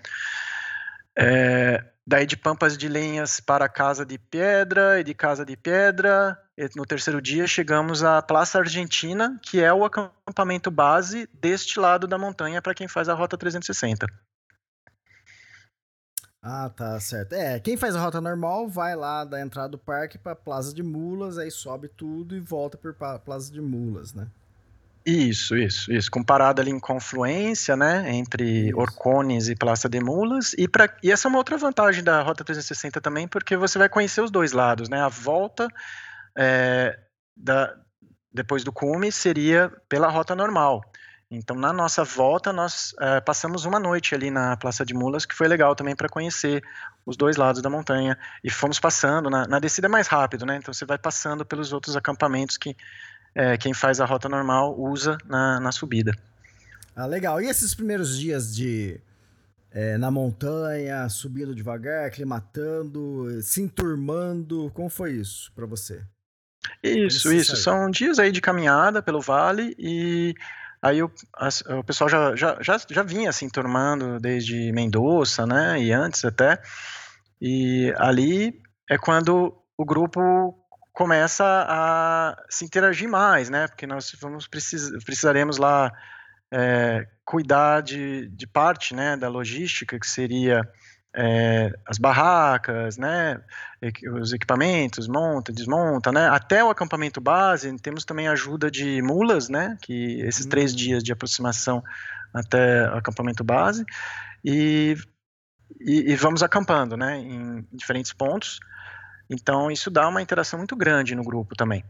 É, daí de Pampas de Lenhas para Casa de Pedra, e de Casa de Pedra, no terceiro dia chegamos à Praça Argentina, que é o acampamento base deste lado da montanha para quem faz a Rota 360. Ah, tá certo. É, quem faz a rota normal vai lá da entrada do parque para Plaza de Mulas, aí sobe tudo e volta por Plaza de Mulas, né? Isso, isso, isso. Comparado ali em confluência, né, entre isso. Orcones e Praça de Mulas. E, pra, e essa é uma outra vantagem da Rota 360 também, porque você vai conhecer os dois lados, né? A volta é, da, depois do cume seria pela rota normal. Então, na nossa volta, nós é, passamos uma noite ali na Praça de Mulas, que foi legal também para conhecer os dois lados da montanha. E fomos passando, na, na, descida é mais rápido, né? Então, você vai passando pelos outros acampamentos que é, quem faz a rota normal usa na, na subida. Ah, legal. E esses primeiros dias de é, na montanha, subindo devagar, aclimatando, se enturmando, como foi isso para você? Isso, isso. São dias aí de caminhada pelo vale e Aí o, o pessoal já, já, já, já vinha assim turmando desde Mendoza, né? E antes até. E ali é quando o grupo começa a se interagir mais, né? Porque nós vamos precis, precisaremos lá é, cuidar de, de parte, né, da logística que seria é, as barracas, né, os equipamentos, monta, desmonta, né, até o acampamento base, temos também ajuda de mulas, né, que esses uhum. três dias de aproximação até o acampamento base, e, e, e vamos acampando, né, em diferentes pontos, então isso dá uma interação muito grande no grupo também.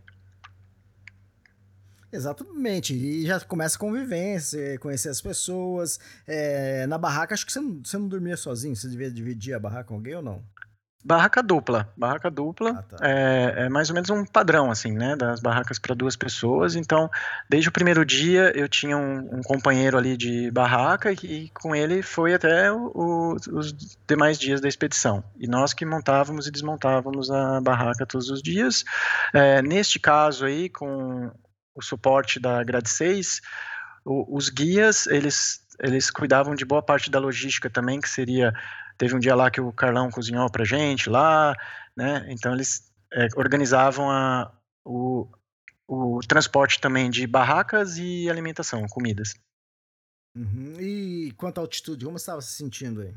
Exatamente, e já começa a convivência, conhecer as pessoas. É, na barraca, acho que você não, você não dormia sozinho, você devia dividir a barraca com alguém ou não? Barraca dupla. Barraca dupla ah, tá. é, é, mais ou menos um padrão, assim, né? Das barracas para duas pessoas. Então, desde o primeiro dia, eu tinha um, um companheiro ali de barraca e com ele foi até o, o, os demais dias da expedição. E nós que montávamos e desmontávamos a barraca todos os dias. É, neste caso aí, com o suporte da Grade 6, o, os guias, eles, eles cuidavam de boa parte da logística também, que seria, teve um dia lá que o Carlão cozinhou pra gente lá, né, então eles é, organizavam a, o, o transporte também de barracas e alimentação, comidas. Uhum. E quanto à altitude, como você estava se sentindo aí?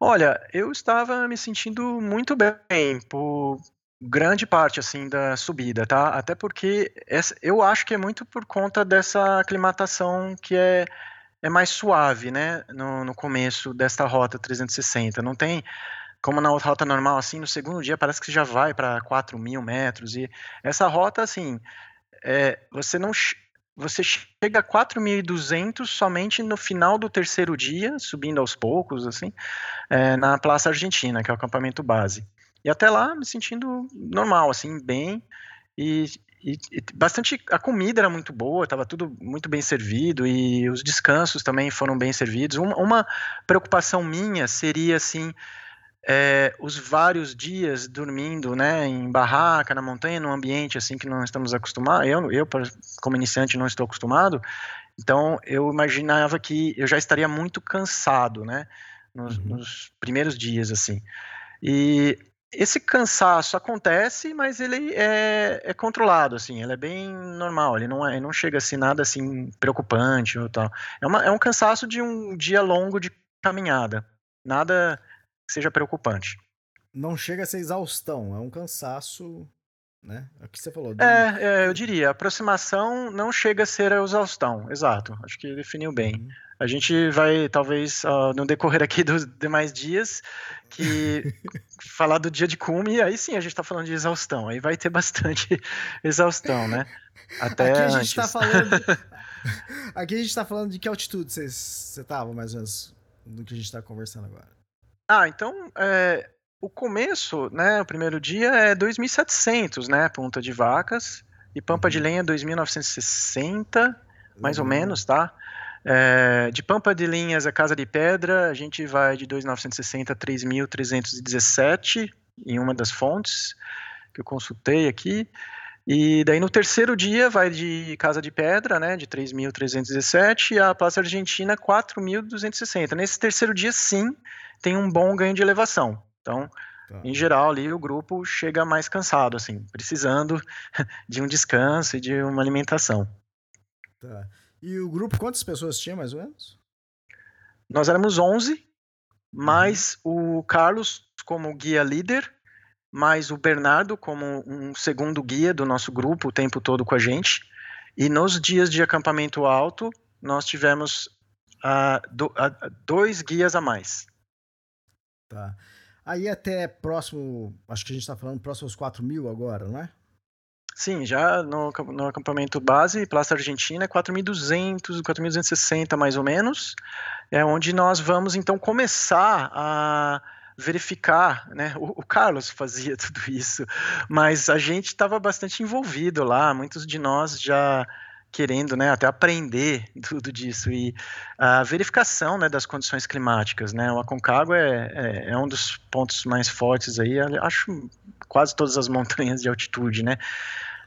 Olha, eu estava me sentindo muito bem, por, grande parte assim da subida, tá? Até porque essa, eu acho que é muito por conta dessa aclimatação que é, é mais suave, né? No, no começo desta rota 360. Não tem como na rota normal, assim, no segundo dia parece que já vai para 4 mil metros. E essa rota, assim, é, você não. você chega a 4.200 somente no final do terceiro dia, subindo aos poucos, assim, é, na Praça Argentina, que é o acampamento base. E até lá, me sentindo normal, assim, bem, e, e, e bastante, a comida era muito boa, estava tudo muito bem servido, e os descansos também foram bem servidos. Uma, uma preocupação minha seria, assim, é, os vários dias dormindo, né, em barraca, na montanha, num ambiente assim que não estamos acostumados. Eu, eu como iniciante, não estou acostumado. Então, eu imaginava que eu já estaria muito cansado, né, nos, uhum. nos primeiros dias, assim. E esse cansaço acontece, mas ele é, é, controlado, assim, ele é bem normal, ele não, é, não chega assim nada assim preocupante ou tal. É, uma, é um cansaço de um dia longo de caminhada, nada que seja preocupante. Não chega a ser exaustão, é um cansaço, né? É o que você falou. É, é, eu diria, aproximação não chega a ser a exaustão, exato. Acho que definiu bem. Uhum. A gente vai, talvez, uh, no decorrer aqui dos demais dias, que falar do dia de cume, aí sim a gente está falando de exaustão. Aí vai ter bastante exaustão, né? Até aqui a gente está falando. aqui a gente está falando de que altitude você estava, mais ou menos, do que a gente está conversando agora. Ah, então, é, o começo, né, o primeiro dia é 2.700, né, Ponta de Vacas, e Pampa de uhum. Lenha 2.960, mais uhum. ou menos, tá? É, de Pampa de Linhas a Casa de Pedra, a gente vai de 2.960 a 3.317 em uma das fontes que eu consultei aqui. E daí no terceiro dia vai de Casa de Pedra, né, de 3.317 e a Praça Argentina 4.260. Nesse terceiro dia, sim, tem um bom ganho de elevação. Então, tá. em geral, ali o grupo chega mais cansado, assim, precisando de um descanso e de uma alimentação. Tá. E o grupo, quantas pessoas tinha, mais ou menos? Nós éramos 11, mais uhum. o Carlos como guia líder, mais o Bernardo como um segundo guia do nosso grupo o tempo todo com a gente. E nos dias de acampamento alto, nós tivemos uh, do, uh, dois guias a mais. Tá. Aí até próximo, acho que a gente está falando próximo aos 4 mil agora, não é? Sim, já no, no acampamento base, Praça Argentina, é 4.200, 4.260 mais ou menos, é onde nós vamos então começar a verificar, né? O, o, Carlos fazia tudo isso, mas a gente estava bastante envolvido lá. Muitos de nós já querendo né, até aprender tudo disso e a verificação né, das condições climáticas, né, o Aconcagua é, é, é, um dos pontos mais fortes aí, acho quase todas as montanhas de altitude, né,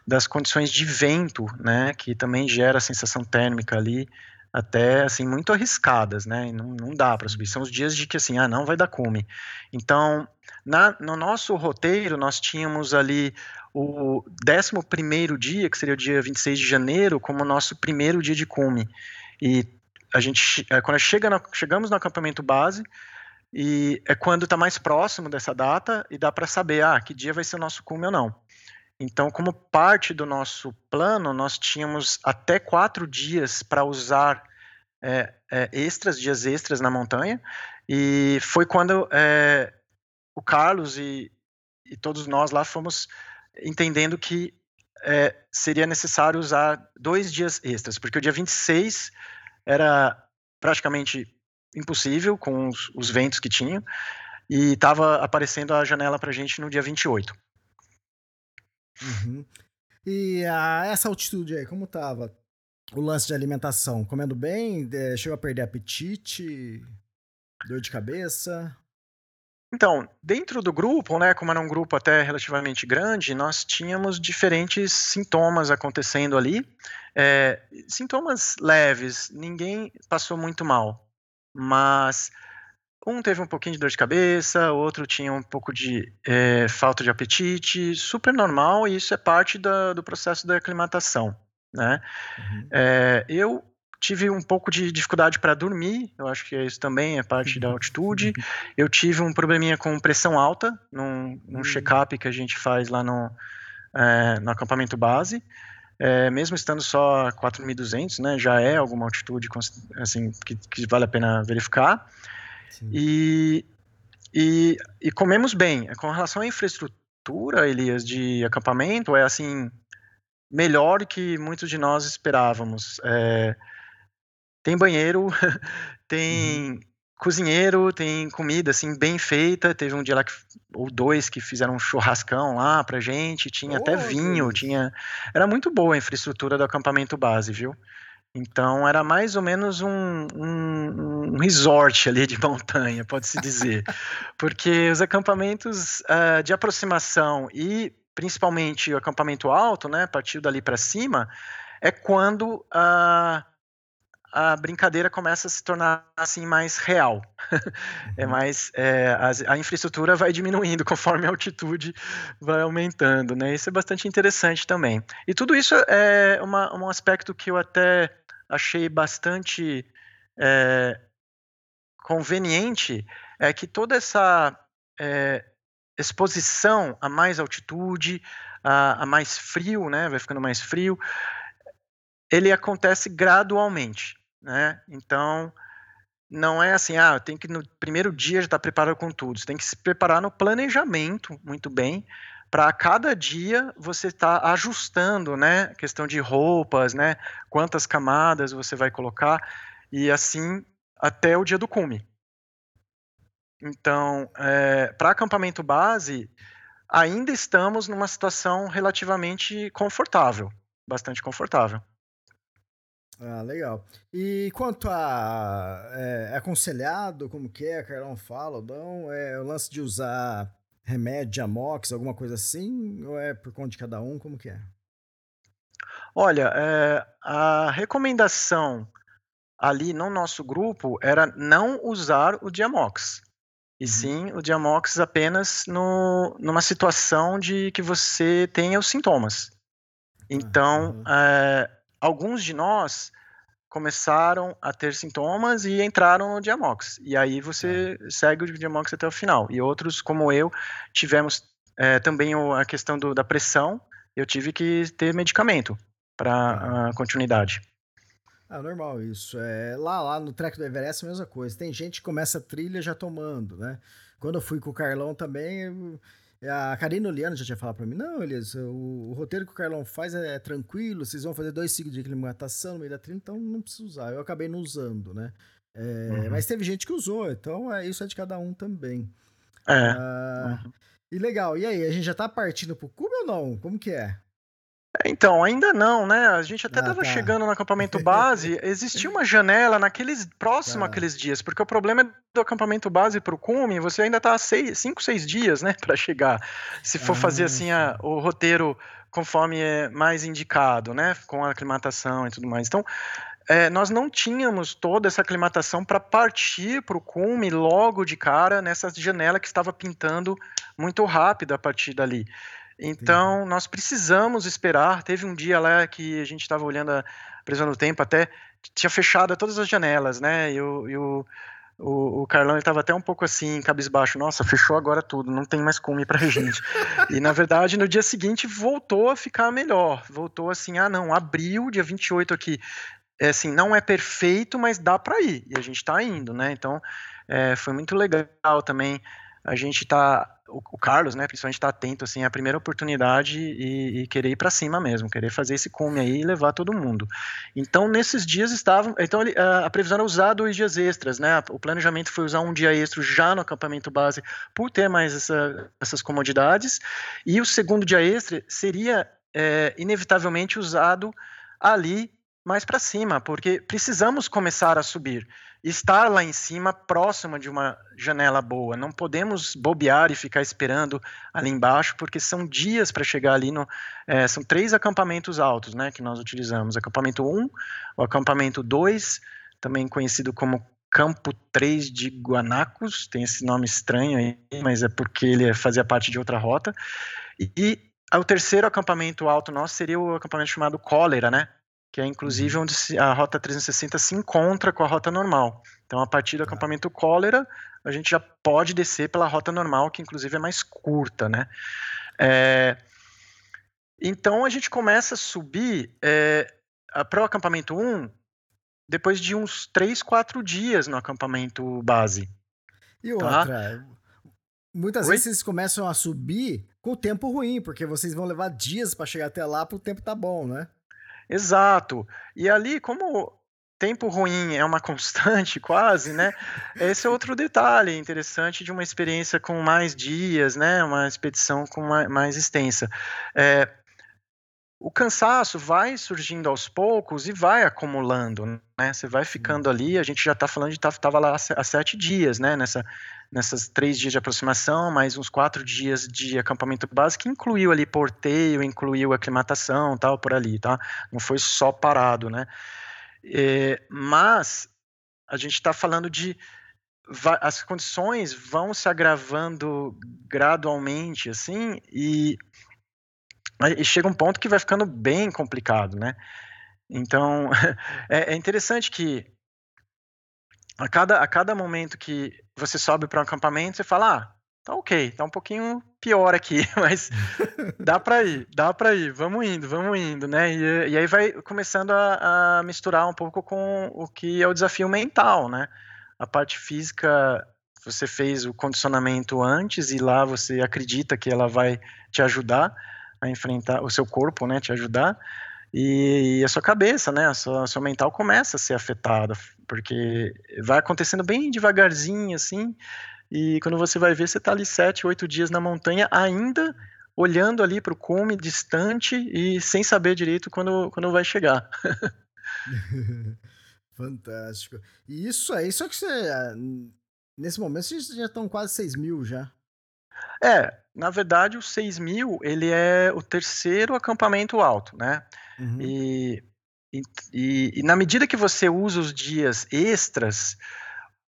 das condições de vento, né, que também gera a sensação térmica ali, até assim muito arriscadas, né? Não, não dá para subir. São os dias de que assim, ah, não vai dar cume. Então, na, no nosso roteiro, nós tínhamos ali o 11 dia, que seria o dia 26 de janeiro, como nosso primeiro dia de cume. E a gente, é, quando chega no, chegamos no acampamento base, e é quando está mais próximo dessa data e dá para saber, ah, que dia vai ser o nosso cume ou não. Então, como parte do nosso plano, nós tínhamos até quatro dias para usar é, é, extras, dias extras na montanha, e foi quando é, o Carlos e, e, todos nós lá fomos entendendo que é, seria necessário usar dois dias extras, porque o dia 26 era praticamente impossível com os, os ventos que tinham, e estava aparecendo a janela para a gente no dia 28. Uhum. E a, essa altitude aí, como tava? O lance de alimentação, comendo bem? É, chegou a perder apetite? Dor de cabeça? Então, dentro do grupo, né, como era um grupo até relativamente grande, nós tínhamos diferentes sintomas acontecendo ali. É, sintomas leves, ninguém passou muito mal. Mas um teve um pouquinho de dor de cabeça, outro tinha um pouco de é, falta de apetite, super normal, e isso é parte da, do processo da aclimatação, né? Uhum. É, eu tive um pouco de dificuldade para dormir, eu acho que isso também é parte da altitude. Eu tive um probleminha com pressão alta, num, num uhum. check-up que a gente faz lá no, é, no acampamento base. É, mesmo estando só a 4.200, né, já é alguma altitude assim, que, que vale a pena verificar. E, e, e, comemos bem. Com relação à infraestrutura, Elias, de acampamento, é assim, melhor que muitos de nós esperávamos. É, tem banheiro, tem uhum. cozinheiro, tem comida assim bem feita. Teve um dia lá que, ou dois que fizeram um churrascão lá pra gente, tinha oh, até vinho, Deus. tinha. Era muito boa a infraestrutura do acampamento base, viu? Então era mais ou menos um, um, um resort ali de montanha, pode-se dizer. Porque os acampamentos uh, de aproximação e principalmente o acampamento alto, né, partir dali para cima, é quando a, a brincadeira começa a se tornar assim mais real. é uhum. mais é, a, a, infraestrutura vai diminuindo conforme a altitude vai aumentando, né? Isso é bastante interessante também. E tudo isso é uma, um aspecto que eu até achei bastante é, conveniente é que toda essa é, exposição a mais altitude, a, a, mais frio, né, vai ficando mais frio, ele acontece gradualmente, né? Então não é assim, ah, tem que no primeiro dia já estar tá preparado com tudo. Você tem que se preparar no planejamento muito bem para cada dia você estar tá ajustando, né? Questão de roupas, né? Quantas camadas você vai colocar e assim até o dia do cume. Então, é, para acampamento base, ainda estamos numa situação relativamente confortável, bastante confortável. Ah, legal. E quanto a é, é aconselhado, como que é, Carlão fala, não, é o lance de usar remédio, amox, alguma coisa assim? Ou é por conta de cada um? Como que é? Olha, é, a recomendação ali no nosso grupo era não usar o Diamox. E uhum. sim o Diamox apenas no, numa situação de que você tenha os sintomas. Então, uhum. é, alguns de nós começaram a ter sintomas e entraram no Diamox. E aí você é. segue o Diamox até o final. E outros, como eu, tivemos é, também a questão do, da pressão. Eu tive que ter medicamento para a ah. continuidade. Ah, normal isso. É, lá, lá no Trek do Everest é a mesma coisa. Tem gente que começa a trilha já tomando, né? Quando eu fui com o Carlão também, eu a Karina Oliano já tinha falado para mim, não, Elias, o, o, roteiro que o Carlão faz é, é, tranquilo, vocês vão fazer dois ciclos de aclimatação no meio da trilha, então não precisa usar. Eu acabei não usando, né? É, uhum. Mas teve gente que usou, então é, isso é de cada um também. É. Ah, uhum. E legal, e aí, a gente já tá partindo pro Cuba ou não? Como que é? Então, ainda não, né? A gente até estava ah, tá. chegando no acampamento base. Existia uma janela naqueles próximo tá. àqueles dias, porque o problema é do acampamento base para o cume, você ainda está cinco, seis dias, né, para chegar. Se for ah, fazer assim a, o roteiro conforme é mais indicado, né, com a aclimatação e tudo mais. Então, é, nós não tínhamos toda essa aclimatação para partir para o cume logo de cara nessa janela que estava pintando muito rápido a partir dali. Então, nós precisamos esperar. Teve um dia lá que a gente estava olhando a previsão do tempo, até tinha fechado todas as janelas, né? E o, e o, o, o Carlão estava até um pouco assim, cabisbaixo. Nossa, fechou agora tudo, não tem mais cume para gente. e, na verdade, no dia seguinte voltou a ficar melhor. Voltou assim, ah, não, abril, dia 28 aqui. É assim, não é perfeito, mas dá para ir. E a gente está indo, né? Então, é, foi muito legal também a gente tá o, Carlos, né, principalmente está atento assim à primeira oportunidade e, e querer ir para cima mesmo, querer fazer esse cume aí e levar todo mundo. Então nesses dias estavam, então a, a previsão era usar dois dias extras, né? O planejamento foi usar um dia extra já no acampamento base por ter mais essa, essas comodidades e o segundo dia extra seria é, inevitavelmente usado ali mais para cima, porque precisamos começar a subir estar lá em cima, próximo de uma janela boa. Não podemos bobear e ficar esperando ali embaixo, porque são dias para chegar ali no. É, são três acampamentos altos né, que nós utilizamos: acampamento 1, o acampamento 2, também conhecido como Campo 3 de Guanacos, tem esse nome estranho aí, mas é porque ele fazia parte de outra rota. E o terceiro acampamento alto nosso seria o acampamento chamado Cólera, né? Que é inclusive uhum. onde a rota 360 se encontra com a rota normal. Então, a partir do tá. acampamento cólera, a gente já pode descer pela rota normal, que inclusive é mais curta, né? É, então, a gente começa a subir é, para o acampamento 1 depois de uns 3, 4 dias no acampamento base. E tá? outra, muitas Oi? vezes vocês começam a subir com o tempo ruim, porque vocês vão levar dias para chegar até lá, para o tempo tá bom, né? Exato. E ali, como tempo ruim é uma constante, quase, né? Esse é outro detalhe interessante de uma experiência com mais dias, né? Uma expedição com mais, mais extensa. É, o cansaço vai surgindo aos poucos e vai acumulando, né? Você vai ficando ali, a gente já está falando de estava lá há sete dias, né? Nessa, nessas três dias de aproximação, mais uns quatro dias de acampamento básico, que incluiu ali porteio, incluiu aclimatação, tal, por ali, tá? Não foi só parado, né? É, mas a gente está falando de as condições vão se agravando gradualmente, assim, e, e, chega um ponto que vai ficando bem complicado, né? Então, é, é interessante que a cada, a cada momento que você sobe para um acampamento, você fala, ah, tá ok, tá um pouquinho pior aqui, mas dá para ir, dá para ir, vamos indo, vamos indo, né? E, e aí vai começando a, a, misturar um pouco com o que é o desafio mental, né? A parte física, você fez o condicionamento antes e lá você acredita que ela vai te ajudar a enfrentar o seu corpo, né? Te ajudar. E, e a sua cabeça, né? A sua, a sua mental começa a ser afetada, porque vai acontecendo bem devagarzinho, assim, e quando você vai ver, você está ali sete, oito dias na montanha, ainda olhando ali para o cume, distante e sem saber direito quando, quando vai chegar. Fantástico. E isso aí, só que você. Ah, nesse momento vocês já estão quase 6 mil já. É, na verdade, o 6 mil ele é o terceiro acampamento alto, né? Uhum. E, e, e, na medida que você usa os dias extras,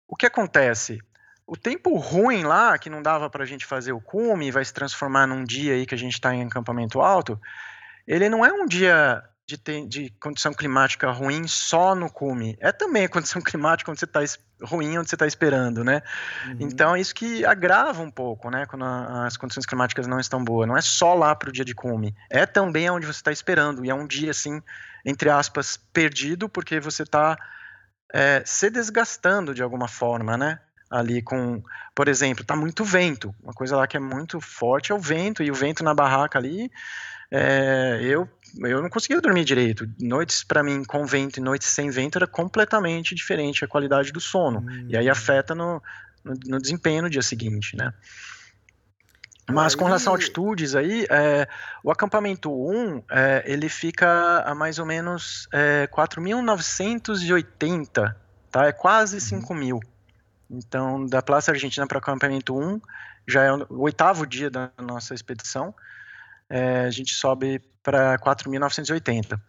o que acontece? O tempo ruim lá, que não dava para a gente fazer o cume, vai se transformar num dia aí que a gente está em acampamento alto, ele não é um dia de, ter, de, condição climática ruim só no cume. É também a condição climática onde você está ruim, onde você está esperando, né? Uhum. Então é isso que agrava um pouco, né? Quando a, as condições climáticas não estão boas. Não é só lá para o dia de cume. É também onde você está esperando. E é um dia, assim, entre aspas, perdido, porque você está é, se desgastando de alguma forma, né? ali com, por exemplo, tá muito vento. Uma coisa lá que é muito forte é o vento, e o vento na barraca ali, é, eu, eu não conseguia dormir direito. Noites para mim com vento e noites sem vento era completamente diferente a qualidade do sono. Hum. E aí afeta no, no, no, desempenho no dia seguinte, né? Mas com relação a altitudes aí, é, o acampamento 1, é, ele fica a mais ou menos é, 4.980, tá? É quase 5 uhum. mil. Então, da Praça Argentina para o acampamento 1, já é o oitavo dia da nossa expedição, é, a gente sobe para 4.980.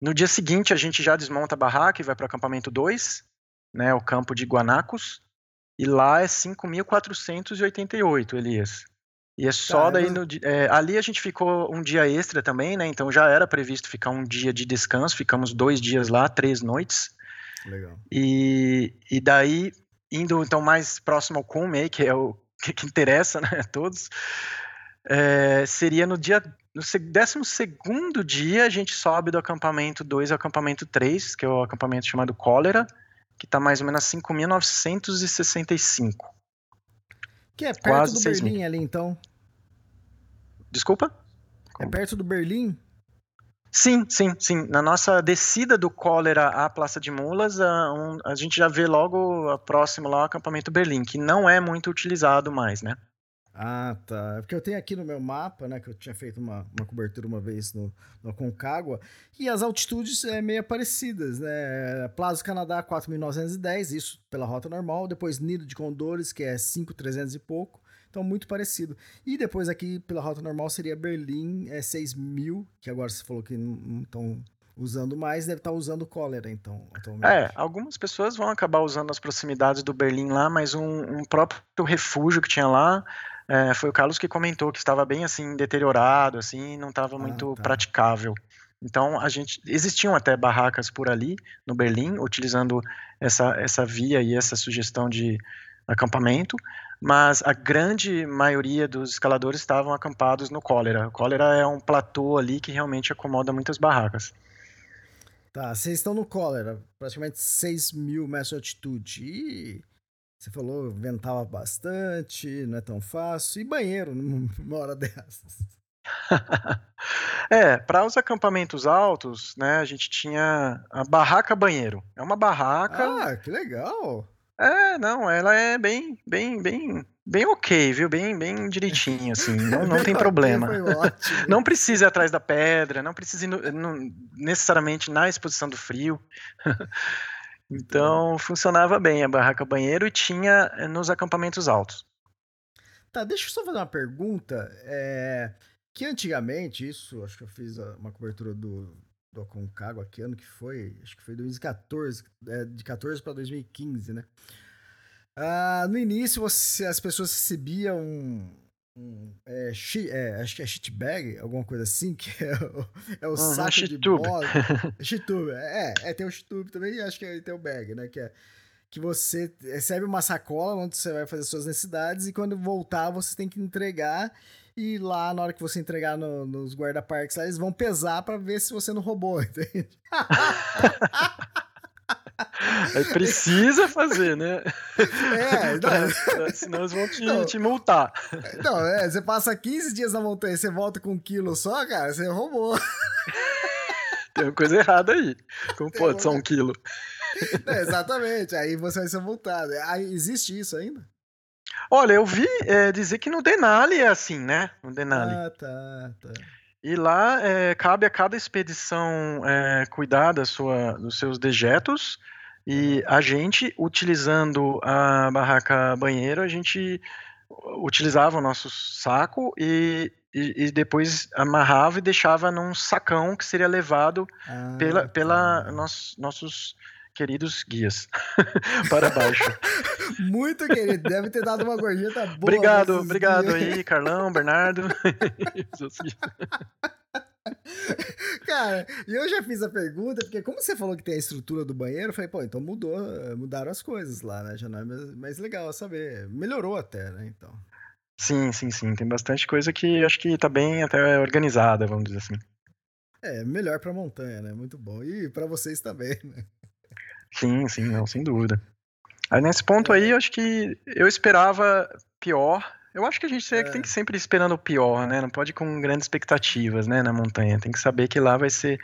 No dia seguinte, a gente já desmonta a barraca e vai para o acampamento 2, né, o campo de Guanacos, e lá é 5.488, Elias. E é só daí no, é, ali a gente ficou um dia extra também, né? Então já era previsto ficar um dia de descanso, ficamos dois dias lá, três noites. Legal. E, e daí indo então mais próximo ao cume, que é o que, que interessa né, a todos, é, seria no dia no 12 dia a gente sobe do acampamento 2 ao acampamento 3, que é o acampamento chamado Cólera, que está mais ou menos a 5.965. Que é perto Quase do Berlim ali, então? Desculpa? É perto do Berlim? Sim, sim, sim. Na nossa descida do Cólera à Praça de Mulas, a, um, a gente já vê logo próximo lá o acampamento Berlim, que não é muito utilizado mais, né? Ah, tá. É porque eu tenho aqui no meu mapa, né, que eu tinha feito uma, uma cobertura uma vez no, no Concagua, e as altitudes é meio parecidas, né? Plaza Canadá 4.910, isso pela rota normal, depois Nido de Condores, que é 5.300 e pouco, então, muito parecido. E depois aqui, pela rota normal, seria Berlim, é 6 mil, que agora você falou que não estão usando mais, deve estar tá usando cólera, então, atualmente. É, algumas pessoas vão acabar usando as proximidades do Berlim lá, mas um, um próprio refúgio que tinha lá, é, foi o Carlos que comentou que estava bem, assim, deteriorado, assim, não estava ah, muito tá. praticável. Então, a gente existiam até barracas por ali no Berlim, utilizando essa, essa via e essa sugestão de acampamento, mas a grande maioria dos escaladores estavam acampados no Cólera. O Cólera é um platô ali que realmente acomoda muitas barracas. Tá, vocês estão no Cólera, praticamente 6 mil metros de altitude. E Você falou ventava bastante, não é tão fácil. E banheiro numa hora dessas? é, para os acampamentos altos, né, a gente tinha a barraca banheiro. É uma barraca. Ah, que legal! É, não, ela é bem, bem, bem, bem ok, viu? Bem, bem direitinho, assim. Não, não tem problema. não precisa ir atrás da pedra, não precisa ir no, não, necessariamente na exposição do frio. Então, funcionava bem a barraca banheiro e tinha eh, nos acampamentos altos. Tá, deixa eu só fazer uma pergunta. É, que antigamente, isso, acho que eu fiz uma cobertura do, do Aconcagua, que ano que foi? Acho que foi 2014, é, de 14 para 2015, né? Ah, no início, você, as pessoas recebiam um, um é, é, acho que é shit bag, alguma coisa assim, que é o, é o uhum, saco de bola. Shitube, é, é, tem o shitube também e acho que tem o bag, né? Que é que você recebe uma sacola onde você vai fazer suas necessidades e quando voltar você tem que entregar e lá, na hora que você entregar no, nos guarda-parques, eles vão pesar para ver se você não roubou, entende? Aí precisa fazer, né? É, não, senão eles vão te, não, te multar. Não, é, você passa 15 dias na montanha e você volta com um quilo só, cara, você roubou. Tem uma coisa errada aí. Como Tem pode só um quilo? É, exatamente, aí você vai ser multado. Aí, existe isso ainda? Olha, eu vi é, dizer que no Denali é assim, né? No Denali. Ah, tá, tá. E lá é, cabe a cada expedição é, cuidar da sua, dos seus dejetos. E a gente, utilizando a barraca banheiro, a gente utilizava o nosso saco e, e, e depois amarrava e deixava num sacão que seria levado ah, pela, pela tá. nos, nossos queridos guias para baixo. Muito querido, deve ter dado uma gorjeta boa. Obrigado, obrigado guias. aí, Carlão, Bernardo. Cara, e eu já fiz a pergunta, porque como você falou que tem a estrutura do banheiro, eu falei, pô, então mudou, mudaram as coisas lá, né? Já não é mais legal saber. Melhorou até, né? Então. Sim, sim, sim. Tem bastante coisa que acho que tá bem até organizada, vamos dizer assim. É, melhor pra montanha, né? Muito bom. E para vocês também, né? Sim, sim, não, sem dúvida. Aí nesse ponto aí, eu acho que eu esperava pior. Eu acho que a gente é. tem que sempre ir esperando o pior, né? Não pode ir com grandes expectativas, né, na montanha. Tem que saber que lá vai ser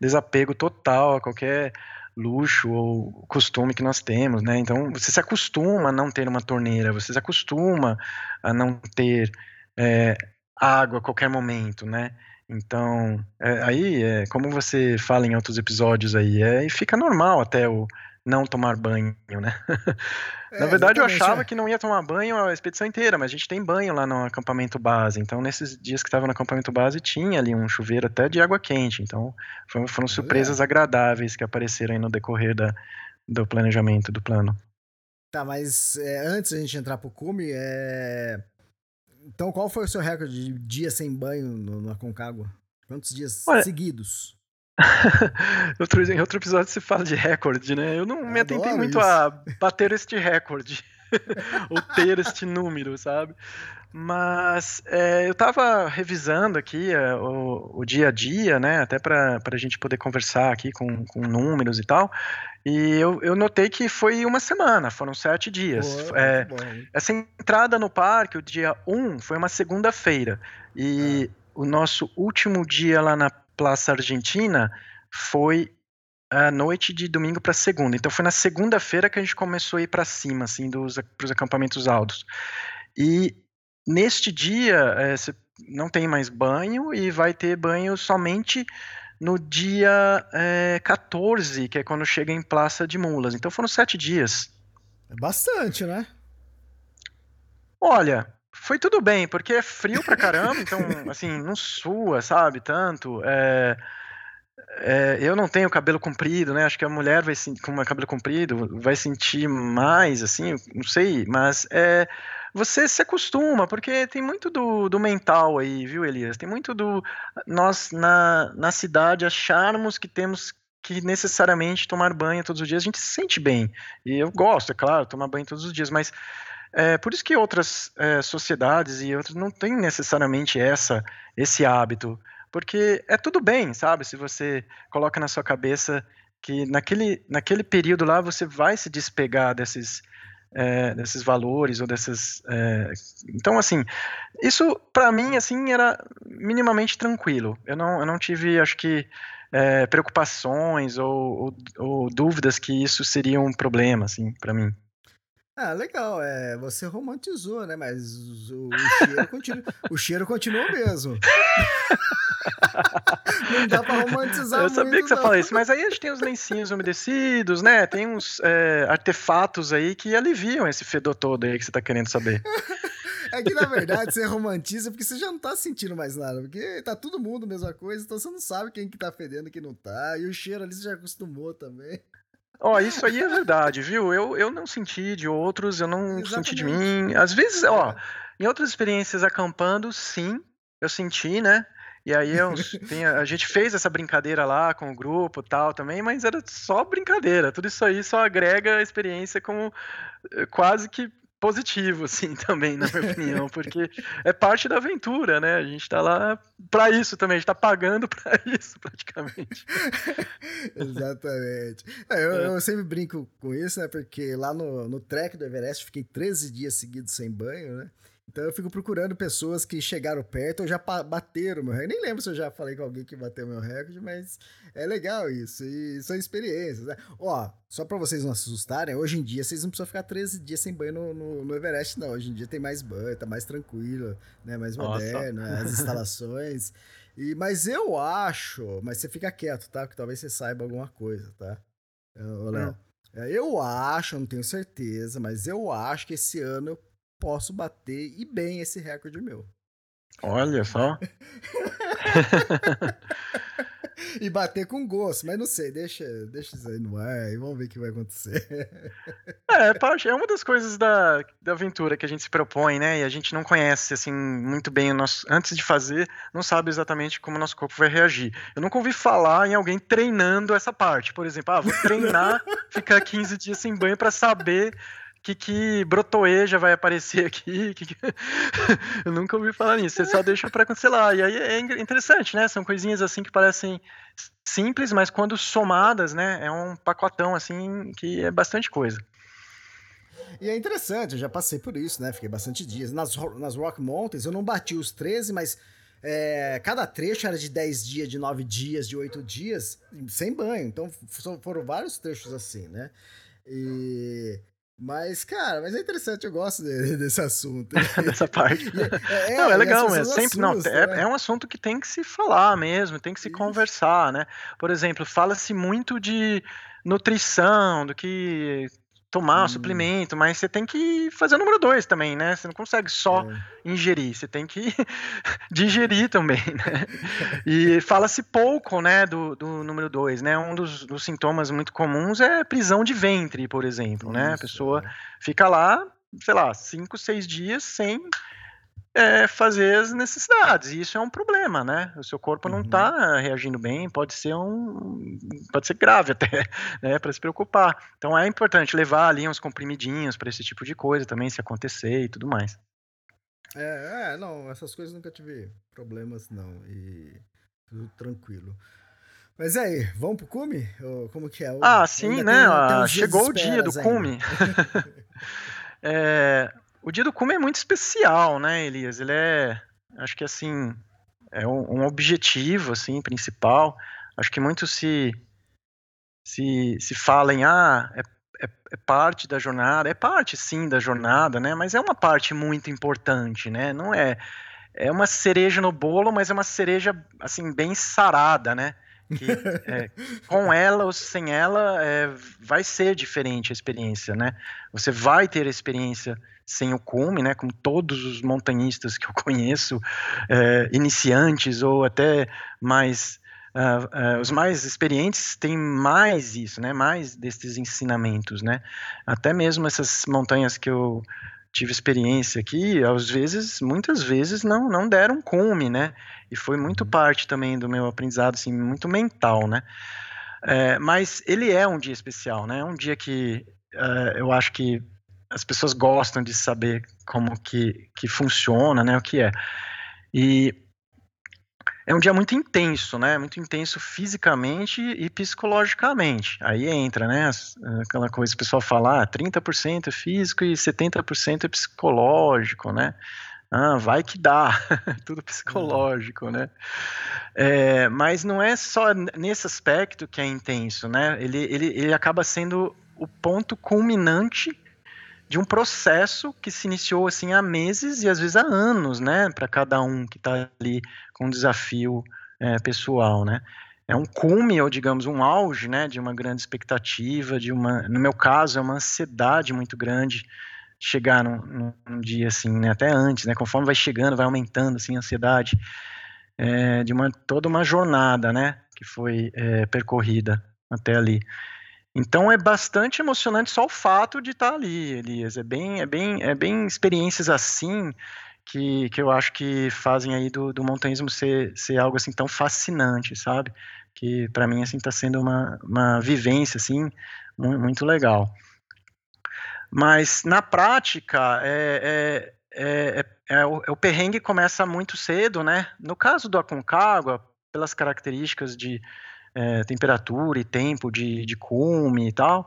desapego total a qualquer luxo ou costume que nós temos, né? Então você se acostuma a não ter uma torneira, você se acostuma a não ter é, água a qualquer momento, né? Então, é, aí, é, como você fala em outros episódios aí, é, fica normal até o não tomar banho, né? É, Na verdade, eu achava é. que não ia tomar banho a expedição inteira, mas a gente tem banho lá no acampamento base. Então, nesses dias que estava no acampamento base, tinha ali um chuveiro até de água quente. Então, foram, foram surpresas agradáveis que apareceram aí no decorrer da, do planejamento do plano. Tá, mas é, antes a gente entrar pro cume, é... Então, qual foi o seu recorde de dia sem banho no, no Aconcagua? Quantos dias Olha, seguidos? outro, em outro episódio se fala de recorde, né? Eu não Eu me atentei muito isso. a bater este recorde. ou ter este número, sabe? Mas é, eu estava revisando aqui é, o, o, dia a dia, né? Até para a gente poder conversar aqui com, com números e tal. E eu, eu notei que foi uma semana, foram sete dias. Boa, é, essa entrada no parque, o dia 1, foi uma segunda-feira. E ah. o nosso último dia lá na Praça Argentina foi a noite de domingo para segunda. Então foi na segunda-feira que a gente começou a ir para cima, assim, dos os acampamentos altos. E neste dia é, você não tem mais banho e vai ter banho somente no dia é, 14, que é quando chega em Praça de Mulas. Então foram sete dias. É bastante, né? Olha, foi tudo bem, porque é frio pra caramba, então, assim, não sua, sabe, tanto. É, é, eu não tenho cabelo comprido, né? Acho que a mulher vai com cabelo comprido vai sentir mais, assim, não sei, mas é, você se acostuma, porque tem muito do, do mental aí, viu, Elias? Tem muito do nós na, na cidade acharmos que temos que necessariamente tomar banho todos os dias. A gente se sente bem. E eu gosto, é claro, tomar banho todos os dias, mas é por isso que outras é, sociedades e outras não têm necessariamente essa esse hábito, porque é tudo bem, sabe? Se você coloca na sua cabeça que naquele, naquele período lá você vai se despegar desses é, desses valores ou dessas. É, então, assim, isso para mim assim era minimamente tranquilo. Eu não, eu não tive, acho que é, preocupações ou, ou, ou, dúvidas que isso seria um problema, assim, para mim. Ah, legal. É, você romantizou, né? Mas o, o cheiro, continua, o cheiro continua mesmo. não dá pra romantizar Eu sabia muito, que você não. isso, mas aí a gente tem os lencinhos umedecidos, né? Tem uns é, artefatos aí que aliviam esse fedor todo aí que você tá querendo saber. É que, na verdade, você romantiza porque você já não tá sentindo mais nada. Porque tá todo mundo a mesma coisa, então você não sabe quem que tá fedendo e quem não tá. E o cheiro ali você já acostumou também. Ó, isso aí é verdade, viu? Eu, eu não senti de outros, eu não Exatamente. senti de mim. Às vezes, ó, é. em outras experiências acampando, sim, eu senti, né? E aí eu, tem, a gente fez essa brincadeira lá com o grupo e tal também, mas era só brincadeira. Tudo isso aí só agrega a experiência como eh, quase que positivo, assim, também, na minha opinião, porque é parte da aventura, né? A gente tá lá para isso também, a gente tá pagando para isso, praticamente. Exatamente. É, eu, é. eu, sempre brinco com isso, né? Porque lá no, no trek do Everest fiquei 13 dias seguidos sem banho, né? Então eu fico procurando pessoas que chegaram perto ou já bateram meu recorde. Nem lembro se eu já falei com alguém que bateu meu recorde, mas é legal isso. E são experiências, né? Ó, só para vocês não se assustarem, hoje em dia vocês não precisam ficar 13 dias sem banho no, no, no Everest, não. Hoje em dia tem mais banho, tá mais tranquilo, né? Mais moderno, Nossa. as instalações. E, mas eu acho, mas você fica quieto, tá? Porque talvez você saiba alguma coisa, tá? Ô, Léo. Hum. É, eu acho, não tenho certeza, mas eu acho que esse ano eu posso bater e bem esse recorde meu. Olha só. e bater com gosto, mas não sei, deixa, deixa isso aí no ar e vamos ver o que vai acontecer. É, parte, é uma das coisas da, da aventura que a gente se propõe, né? E a gente não conhece assim muito bem o nosso. Antes de fazer, não sabe exatamente como o nosso corpo vai reagir. Eu nunca ouvi falar em alguém treinando essa parte. Por exemplo, ah, vou treinar, ficar 15 dias sem banho para saber que, que brotoeja vai aparecer aqui. Que, que... eu nunca ouvi falar nisso. Você só deixa para acontecer lá. E aí é interessante, né? São coisinhas assim que parecem simples, mas quando somadas, né? É um pacotão assim que é bastante coisa. E é interessante, eu já passei por isso, né? Fiquei bastante dias. Nas, nas Rock Mountains eu não bati os 13, mas é, cada trecho era de 10 dias, de 9 dias, de 8 dias, sem banho. Então foram vários trechos assim, né? E mas, cara, mas é interessante, eu gosto de, desse assunto. Dessa parte. É, é, não, é legal, é sempre, não, é, né? é, um assunto que tem que se falar mesmo, tem que se Isso. conversar, né? Por exemplo, fala-se muito de nutrição, do que tomar hum. suplemento, mas você tem que fazer o número dois também, né? Você não consegue só é. ingerir, você tem que digerir também, né? E fala-se pouco, né, do, do número dois, né? Um dos, dos, sintomas muito comuns é prisão de ventre, por exemplo, Isso, né? A pessoa é. fica lá, sei lá, cinco, seis dias sem é, fazer as necessidades. E isso é um problema, né? O seu corpo não está uhum. reagindo bem, pode ser um. pode ser grave até, né? Para se preocupar. Então é importante levar ali uns comprimidinhos para esse tipo de coisa também, se acontecer e tudo mais. É, é, não, essas coisas nunca tive problemas, não. E tudo tranquilo. Mas aí, vamos pro cume? Como que é? Ah, sim, né? Tem, tem chegou o dia do cume. é, o dia do cume é muito especial, né, Elias? Ele é, acho que assim, é um, um objetivo, assim, principal. Acho que muito se se, se fala em, ah, é, é, é, parte da jornada, é parte sim da jornada, né? Mas é uma parte muito importante, né? Não é é uma cereja no bolo, mas é uma cereja assim bem sarada, né? Que, é, com ela ou sem ela é, vai ser diferente a experiência, né? Você vai ter a experiência sem o cume, né? Como todos os montanhistas que eu conheço, é, iniciantes ou até mais Uh, uh, os mais experientes têm mais isso, né? Mais desses ensinamentos, né? Até mesmo essas montanhas que eu tive experiência aqui, às vezes, muitas vezes não não deram cume, né? E foi muito uhum. parte também do meu aprendizado, assim, muito mental, né? É, mas ele é um dia especial, né? É um dia que uh, eu acho que as pessoas gostam de saber como que, que funciona, né, o que é. E é um dia muito intenso, né? Muito intenso fisicamente e psicologicamente. Aí entra, né? Aquela coisa que o pessoal fala, ah, 30% é físico e 70% é psicológico, né? Ah, vai que dá, tudo psicológico, né? É, mas não é só nesse aspecto que é intenso, né? Ele, ele, ele acaba sendo o ponto culminante de um processo que se iniciou assim há meses e às vezes há anos, né, para cada um que está ali com um desafio é, pessoal, né. É um cume ou digamos um auge, né, de uma grande expectativa, de uma, no meu caso é uma ansiedade muito grande chegar num, num dia assim, né, até antes, né, conforme vai chegando, vai aumentando assim a ansiedade é, de uma toda uma jornada, né, que foi é, percorrida até ali. Então é bastante emocionante só o fato de estar ali, Elias. É bem, é bem, é bem experiências assim que, que eu acho que fazem aí do, do montanhismo ser, ser algo assim tão fascinante, sabe? Que para mim assim está sendo uma, uma vivência assim muito legal. Mas na prática é, é, é, é, é o, é o perrengue começa muito cedo, né? No caso do Aconcagua, pelas características de é, temperatura e tempo de, de cume e tal,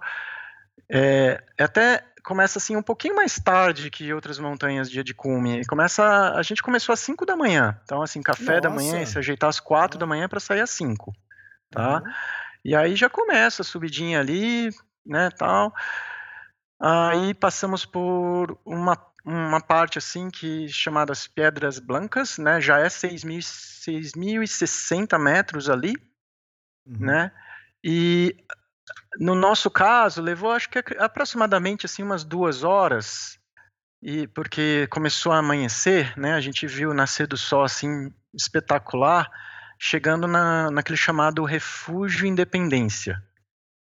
é, até começa assim um pouquinho mais tarde que outras montanhas dia de cume. Começa, a gente começou às 5 da manhã. Então, assim, café Nossa. da manhã, se ajeitar às 4 da manhã para sair às 5, tá? Uhum. E aí já começa a subidinha ali, né, tal. Aí passamos por uma, uma parte assim que chamadas Pedras Blancas, né, já é 6.060 metros ali, uhum. né? E no nosso caso levou acho que aproximadamente assim umas duas horas e porque começou a amanhecer, né? A gente viu nascer do sol assim espetacular, chegando na, naquele chamado Refúgio Independência,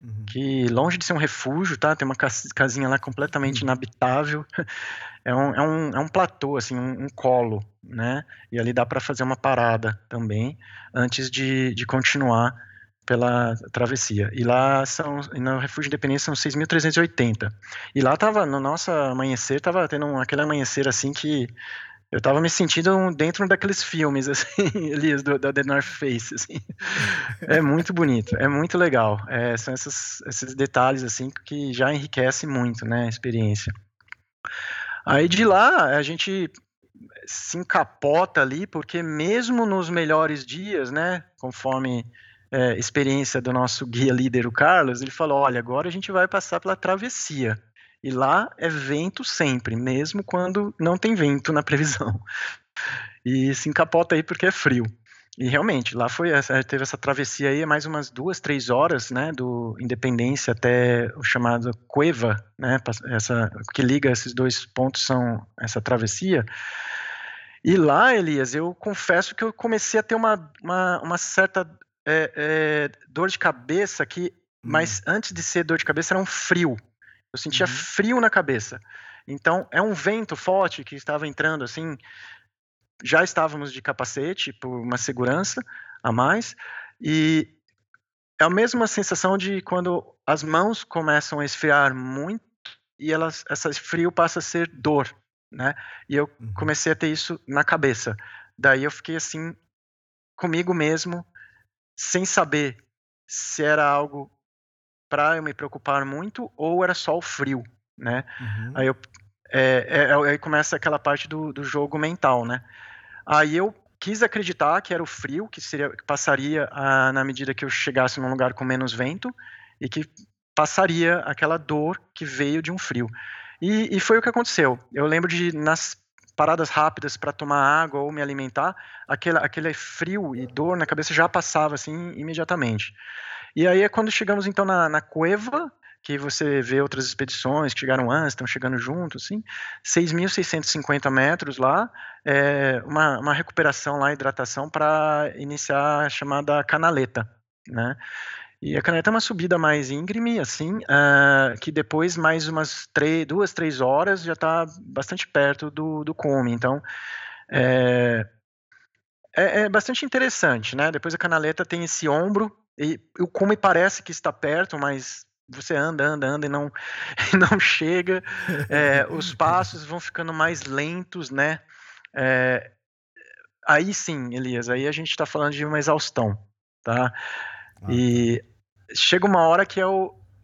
uhum. que longe de ser um refúgio, tá? Tem uma casinha lá completamente uhum. inabitável. É um, é um, é um platô, assim, um, um colo, né? E ali dá para fazer uma parada também antes de, de continuar pela travessia. E lá são, no Refúgio Independência são 6.380. E lá tava, no nosso amanhecer, tava tendo um, aquele amanhecer assim que eu tava me sentindo dentro daqueles filmes, assim, Elias, do, da The North Face, assim. É muito bonito, é muito legal. É, são esses, esses detalhes, assim, que já enriquecem muito, né, a experiência. Aí de lá, a gente se encapota ali, porque mesmo nos melhores dias, né, conforme é, experiência do nosso guia líder, o Carlos, ele falou: olha, agora a gente vai passar pela travessia. E lá é vento sempre, mesmo quando não tem vento na previsão. E se encapota aí porque é frio. E realmente, lá foi teve essa travessia aí, mais umas duas, três horas, né, do Independência até o chamado Cueva, né, essa que liga esses dois pontos são essa travessia. E lá, Elias, eu confesso que eu comecei a ter uma, uma, uma certa é, é, dor de cabeça que, hum. mas antes de ser dor de cabeça era um frio. Eu sentia uhum. frio na cabeça. Então é um vento forte que estava entrando assim. Já estávamos de capacete por uma segurança a mais e é a mesma sensação de quando as mãos começam a esfriar muito e elas, esse frio passa a ser dor, né? E eu uhum. comecei a ter isso na cabeça. Daí eu fiquei assim comigo mesmo sem saber se era algo para eu me preocupar muito ou era só o frio, né? Uhum. Aí eu é, é, é, aí começa aquela parte do, do jogo mental, né? Aí eu quis acreditar que era o frio que seria que passaria a, na medida que eu chegasse num lugar com menos vento e que passaria aquela dor que veio de um frio. E, e foi o que aconteceu. Eu lembro de nas paradas rápidas para tomar água ou me alimentar, aquele, aquele frio e dor na cabeça já passava assim imediatamente. E aí é quando chegamos então na, na cueva, que você vê outras expedições que chegaram antes, estão chegando juntos, assim, 6.650 metros lá, é, uma, uma recuperação lá, hidratação para iniciar a chamada canaleta, né? E a caneta é uma subida mais íngreme, assim, uh, que depois, mais umas três, duas, três horas, já está bastante perto do, do cume. Então, é, é, é, bastante interessante, né? Depois a canaleta tem esse ombro, e o cume parece que está perto, mas você anda, anda, anda e não, não chega. É, os passos vão ficando mais lentos, né? É, aí sim, Elias, aí a gente está falando de uma exaustão, tá? Ah, e tá. chega uma hora que é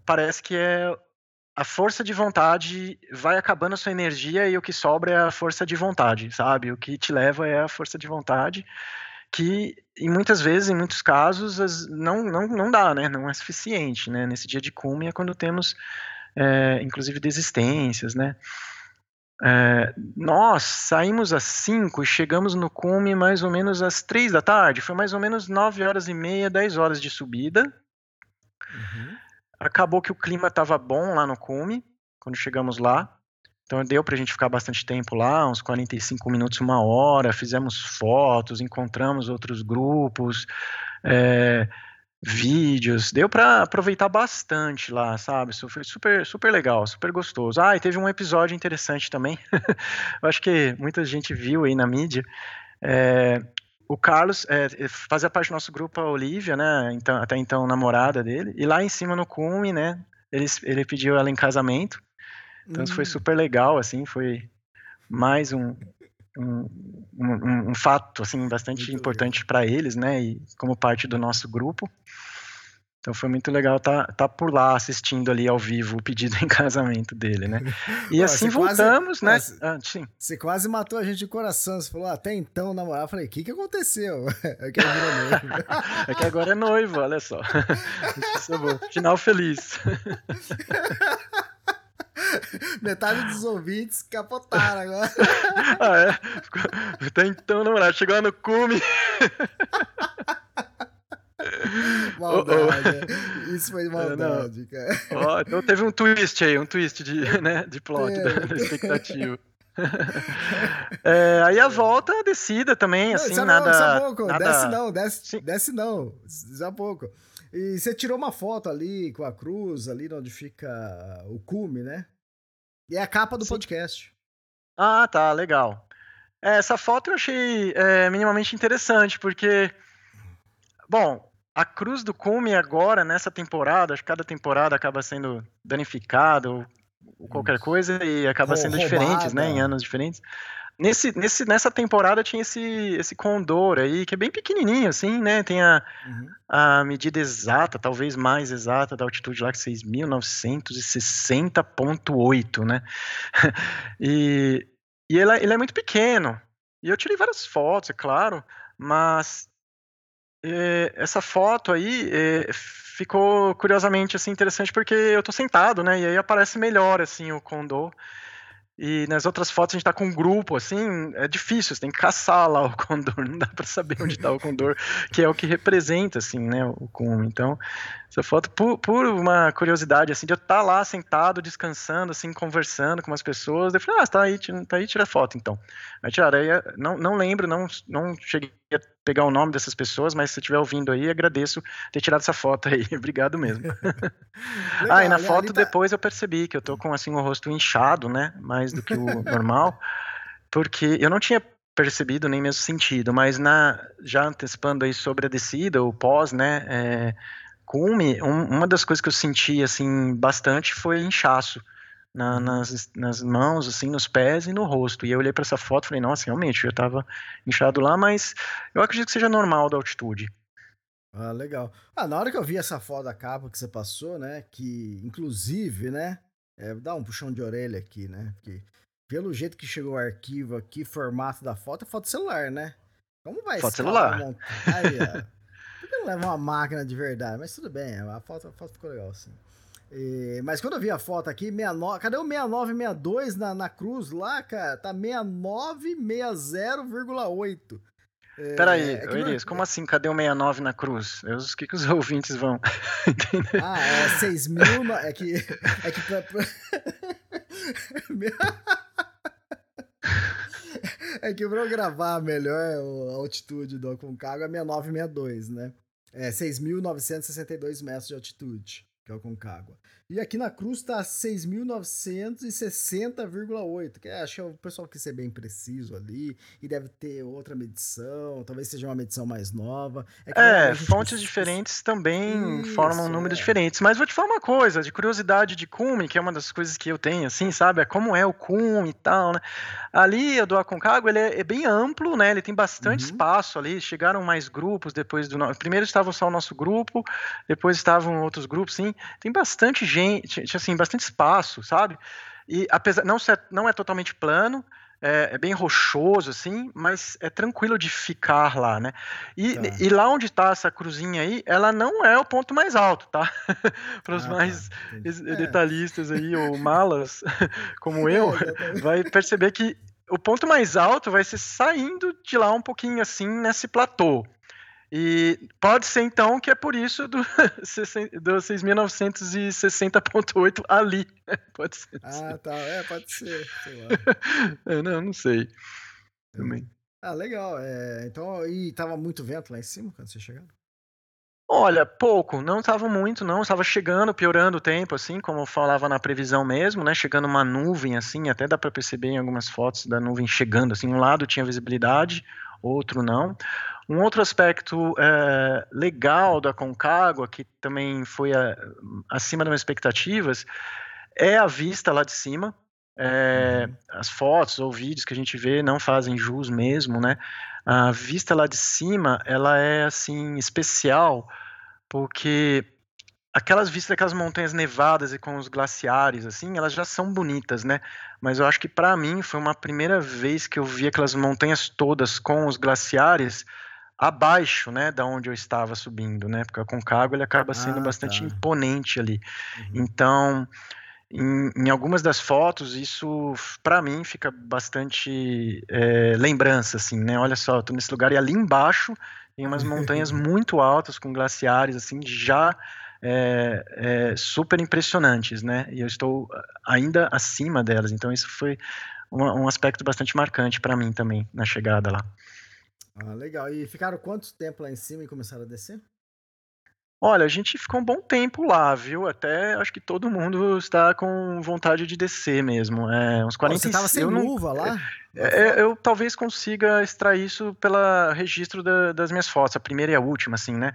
parece que é a força de vontade vai acabando a sua energia e o que sobra é a força de vontade, sabe? O que te leva é a força de vontade, que em muitas vezes, em muitos casos, não, não, não dá, né? Não é suficiente, né? Nesse dia de cume é quando temos, é, inclusive, desistências, né? É, nós saímos às 5 e chegamos no cume mais ou menos às 3 da tarde. Foi mais ou menos 9 horas e meia, 10 horas de subida. Uhum. Acabou que o clima estava bom lá no cume, quando chegamos lá. Então deu para a gente ficar bastante tempo lá, uns 45 minutos, uma hora. Fizemos fotos, encontramos outros grupos. É, vídeos, deu para aproveitar bastante lá, sabe? Isso foi super, super legal, super gostoso. Ah, e teve um episódio interessante também. Eu acho que muita gente viu aí na mídia. É, o Carlos é, fazia parte do nosso grupo, a Olivia, né? Então, até então namorada dele. E lá em cima no cume, né? Ele, ele pediu ela em casamento. Então isso foi hum. super legal, assim, foi mais um, um, um, um fato assim bastante muito importante para eles, né? E como parte do nosso grupo. Então foi muito legal estar tá, tá por lá assistindo ali ao vivo o pedido em casamento dele, né? E Pô, assim voltamos, quase, né? Ah, sim. Você quase matou a gente de coração. Você falou, ah, até então namorar. Eu falei, o que, que aconteceu? É que, é que agora é noivo, olha só. Final feliz. Metade dos ouvintes capotaram agora. ah, é? Até então, namorado, chegou no cume. maldade. Oh, oh. Isso foi maldade, cara. Oh, então teve um twist aí, um twist de, né, de plot é. da, da, expectativa. é, aí a volta, a descida também, não, assim, nada, não, pouco. nada... Desce não, desce, desce não, já pouco. E você tirou uma foto ali com a cruz, ali onde fica o cume, né? E é a capa do Sim. podcast. Ah, tá, legal. É, essa foto eu achei é, minimamente interessante, porque, bom, a cruz do cume agora, nessa temporada, acho que cada temporada acaba sendo danificada ou, qualquer coisa e acaba sendo roubada. diferentes, né, em anos diferentes. Nesse, nesse, nessa temporada tinha esse, esse condor aí, que é bem pequenininho, assim, né? Tem a, uhum. a medida exata, talvez mais exata, da altitude lá, que 6.960.8, né? e e ele, é, ele é muito pequeno. E eu tirei várias fotos, é claro, mas é, essa foto aí é, ficou curiosamente assim interessante porque eu tô sentado, né? E aí aparece melhor assim o condor. E nas outras fotos a gente tá com um grupo, assim, é difícil, você tem que caçar lá o condor, não dá para saber onde tá o condor, que é o que representa, assim, né, o cume. Então, essa foto, por, por uma curiosidade, assim, de eu estar tá lá sentado, descansando, assim, conversando com as pessoas, eu falei, ah, tá aí, tá aí, tira foto, então. Aí tiraram, aí, não, não lembro, não, não cheguei a pegar o nome dessas pessoas, mas se estiver ouvindo aí, agradeço ter tirado essa foto aí, obrigado mesmo. Legal, ah, e na foto tá... depois eu percebi que eu tô com, assim, o rosto inchado, né, mais do que o normal, porque eu não tinha percebido nem mesmo sentido, mas na já antecipando aí sobre a descida, o pós, né, é, cume, um, uma das coisas que eu senti assim bastante foi inchaço na, uhum. nas, nas mãos, assim, nos pés e no rosto. E eu olhei para essa foto e falei, nossa, realmente, eu estava inchado lá, mas eu acredito que seja normal da altitude. Ah, legal. Ah, na hora que eu vi essa foto da capa que você passou, né, que inclusive, né, é, dá um puxão de orelha aqui, né, porque pelo jeito que chegou o arquivo aqui, formato da foto, é foto celular, né? Como vai Foto celular. Que não leva uma máquina de verdade? Mas tudo bem, a foto, a foto ficou legal, assim. E, mas quando eu vi a foto aqui, 69, cadê o 6962 na, na cruz lá, cara? Tá 6960,8. É, Peraí, é Elias, como assim? Cadê o 69 na cruz? O que, que os ouvintes vão entender? Ah, é 6 mil. É que. É que pra, pra... é que pra eu gravar melhor a altitude do Aconcagua é 6962, né? É 6.962 metros de altitude. que é o Concagua. E aqui na cruz tá 6.960,8, que é, acho que é o pessoal quis ser bem preciso ali, e deve ter outra medição, talvez seja uma medição mais nova. É, é fontes diferentes também Isso, formam números é. diferentes. Mas vou te falar uma coisa, de curiosidade de cume, que é uma das coisas que eu tenho, assim, sabe? É como é o cume e tal, né? Ali, o do Aconcagua, ele é, é, bem amplo, né? Ele tem bastante uhum. espaço ali, chegaram mais grupos depois do... Primeiro estava só o nosso grupo, depois estavam outros grupos, sim. Tem bastante gente, assim, bastante espaço, sabe? E apesar não ser, não é totalmente plano, é, é, bem rochoso, assim, mas é tranquilo de ficar lá, né? E, tá. e lá onde está essa cruzinha aí, ela não é o ponto mais alto, tá? Para os ah, tá. mais tá. detalhistas aí, ou malas, como é, eu, vai perceber que o ponto mais alto vai ser saindo de lá um pouquinho assim, nesse platô. E pode ser então que é por isso do, do 6.960.8 ali. Pode ser. Ah, tá. É, pode ser. Sei lá. é, não, não sei. Também. Ah, legal. É, então, e tava muito vento lá em cima quando você chegou? Olha, pouco, não estava muito, não, estava chegando, piorando o tempo, assim, como falava na previsão mesmo, né, chegando uma nuvem, assim, até dá para perceber em algumas fotos da nuvem chegando, assim, um lado tinha visibilidade, outro não. Um outro aspecto é, legal da Concagua, que também foi a, acima das minhas expectativas, é a vista lá de cima. É, as fotos ou vídeos que a gente vê não fazem jus mesmo, né? A vista lá de cima, ela é assim especial porque aquelas vistas daquelas montanhas nevadas e com os glaciares, assim, elas já são bonitas, né? Mas eu acho que para mim foi uma primeira vez que eu vi aquelas montanhas todas com os glaciares abaixo, né, da onde eu estava subindo, né? Porque a Concagua ele acaba sendo ah, bastante tá. imponente ali. Uhum. Então, em, em, algumas das fotos, isso para mim fica bastante é, lembrança, assim, né? Olha só, eu tô nesse lugar e ali embaixo tem umas montanhas muito altas com glaciares, assim, já é, é, super impressionantes, né? E eu estou ainda acima delas, então isso foi um, um aspecto bastante marcante para mim também na chegada lá. Ah, legal. E ficaram quanto tempo lá em cima e começaram a descer? Olha, a gente ficou um bom tempo lá, viu? Até acho que todo mundo está com vontade de descer mesmo. É, uns 40 Você estava sem luva lá? É, é, eu talvez consiga extrair isso pelo registro da, das minhas fotos, a primeira e a última, assim, né?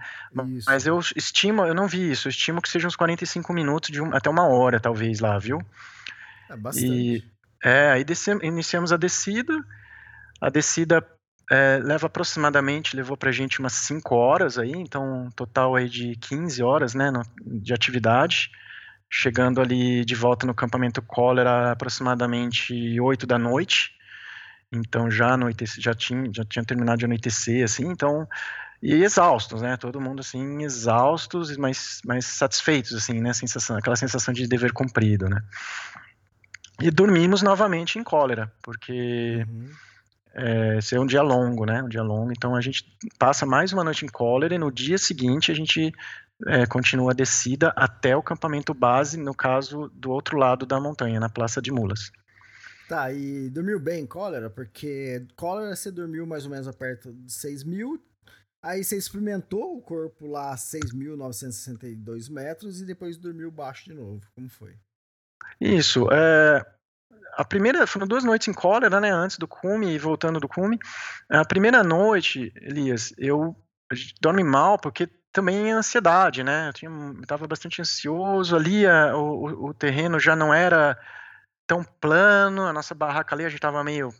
Isso. Mas eu estimo, eu não vi isso, eu estimo que sejam uns 45 minutos, de um, até uma hora, talvez, lá, viu? É bastante. E, é, aí descemos, iniciamos a descida. A descida é, leva aproximadamente, levou pra gente umas 5 horas aí, então um total aí de 15 horas, né, no, de atividade. Chegando ali de volta no campamento Cólera aproximadamente 8 da noite. Então já anoitece, já tinha, já tinha terminado de anoitecer, assim, então e exaustos, né? Todo mundo assim exaustos, mas mas satisfeitos, assim, né? Sensação, aquela sensação de dever cumprido, né? E dormimos novamente em cólera, porque uhum é, ser um dia longo, né? Um dia longo. Então a gente passa mais uma noite em cólera e no dia seguinte a gente é, continua a descida até o campamento base, no caso do outro lado da montanha, na Praça de Mulas. Tá, e dormiu bem em cólera? Porque cólera você dormiu mais ou menos perto de 6 mil, aí você experimentou o corpo lá a 6.962 metros e depois dormiu baixo de novo. Como foi? Isso, é, a primeira, foram duas noites em cólera, né, antes do cume e voltando do cume. A primeira noite, Elias, eu dormi mal porque também é ansiedade, né, eu, tinha, eu tava bastante ansioso ali, a, o, o terreno já não era tão plano, a nossa barraca ali a gente tava meio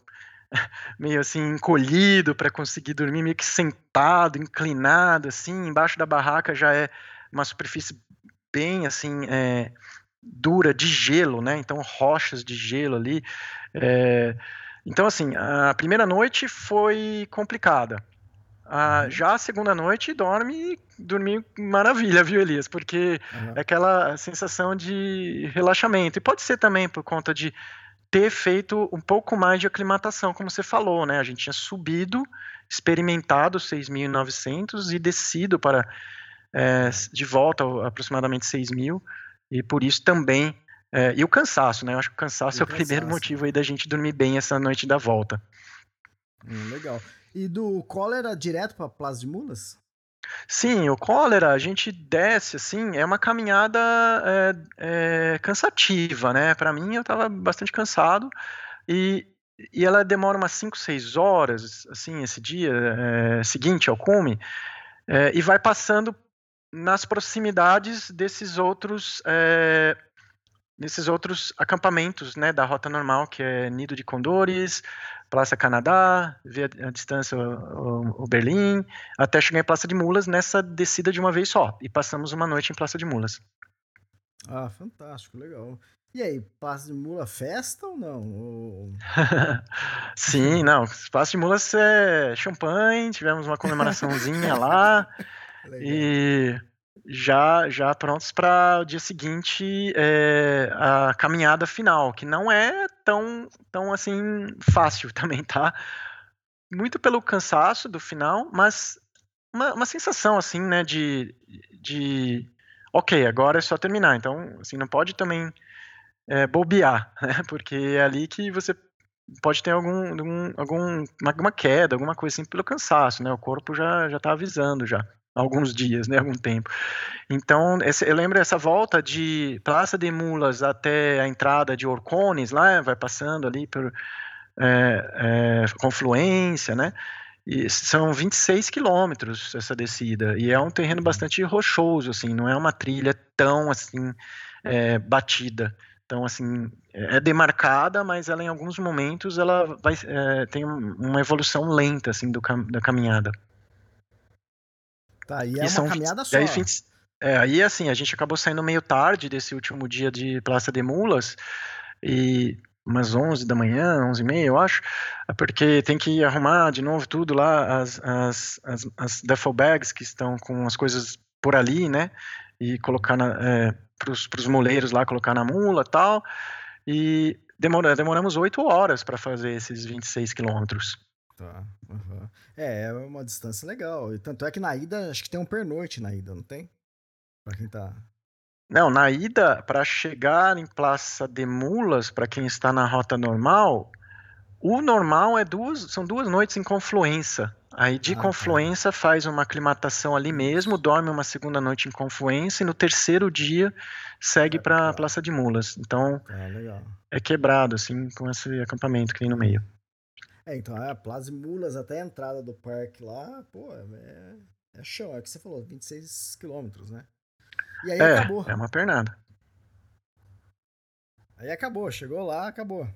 meio assim encolhido para conseguir dormir, meio que sentado, inclinado assim, embaixo da barraca já é uma superfície bem assim é, dura de gelo, né? Então rochas de gelo ali. É... Então assim, a primeira noite foi complicada. A, uhum. já a segunda noite dorme dormi maravilha, viu, Elias? Porque uhum. é aquela sensação de relaxamento. E pode ser também por conta de ter feito um pouco mais de aclimatação, como você falou, né? A gente tinha subido, experimentado 6.900 e descido para é, de volta aproximadamente 6.000 e por isso também. É, e o cansaço, né? Eu acho que o cansaço e é o, cansaço. primeiro motivo aí da gente dormir bem essa noite da volta. Hum, legal. E do cólera direto para Plaza de Mulas? Sim, o cólera, a gente desce, assim, é uma caminhada é, é, cansativa, né? Para mim, eu estava bastante cansado e, e ela demora umas 5, 6 horas, assim, esse dia é, seguinte ao cume, é, e vai passando nas proximidades desses outros é, nesses outros acampamentos, né, da rota normal, que é Nido de Condores, Praça Canadá, ver a distância o, o, Berlim, até chegar em Praça de Mulas nessa descida de uma vez só. E passamos uma noite em Praça de Mulas. Ah, fantástico, legal. E aí, Praça de Mula festa ou não? Ou... Sim, não. Praça de Mulas é champanhe, tivemos uma comemoraçãozinha lá. E já já prontos para o dia seguinte é, a caminhada final, que não é tão tão assim fácil também, tá? Muito pelo cansaço do final, mas uma, uma sensação assim, né, de, de ok, agora é só terminar. Então, assim, não pode também é, bobear, né? Porque é ali que você pode ter algum, algum, algum uma, queda, alguma coisa assim pelo cansaço, né? O corpo já já está avisando já alguns dias, né, algum tempo. Então, eu lembro essa volta de Praça de Mulas até a entrada de Orcones, lá vai passando ali por é, é, Confluência, né, e são 26 quilômetros essa descida, e é um terreno bastante rochoso, assim, não é uma trilha tão, assim, é, batida. Então, assim, é demarcada, mas ela em alguns momentos ela vai, é, tem uma evolução lenta, assim, do, da caminhada. Tá, e é e uma são, caminhada só. Aí, é, aí, assim, a gente acabou saindo meio tarde desse último dia de Praça de Mulas, e umas 11 da manhã, 11 e meia, eu acho, porque tem que arrumar de novo tudo lá, as, as, as, as duffel bags que estão com as coisas por ali, né, e colocar é, para os moleiros lá, colocar na mula tal, e demora, demoramos 8 horas para fazer esses 26 quilômetros. Tá. Uhum. É, é uma distância legal. E tanto é que na ida, acho que tem um pernoite na ida, não tem? Pra quem tá. Não, na ida, para chegar em Praça de Mulas, para quem está na rota normal, o normal é duas, são duas noites em Confluência. Aí de ah, tá. Confluência tá. faz uma aclimatação ali mesmo, dorme uma segunda noite em Confluência e no terceiro dia segue é, para Praça de Mulas. Então é, é quebrado assim com esse acampamento que tem no meio. É, então, é, Plaza Mulas até a entrada do parque lá, pô, é, é chão, é o que você falou, 26 quilômetros, né? E aí é, acabou. É uma pernada. Aí acabou, chegou lá, acabou.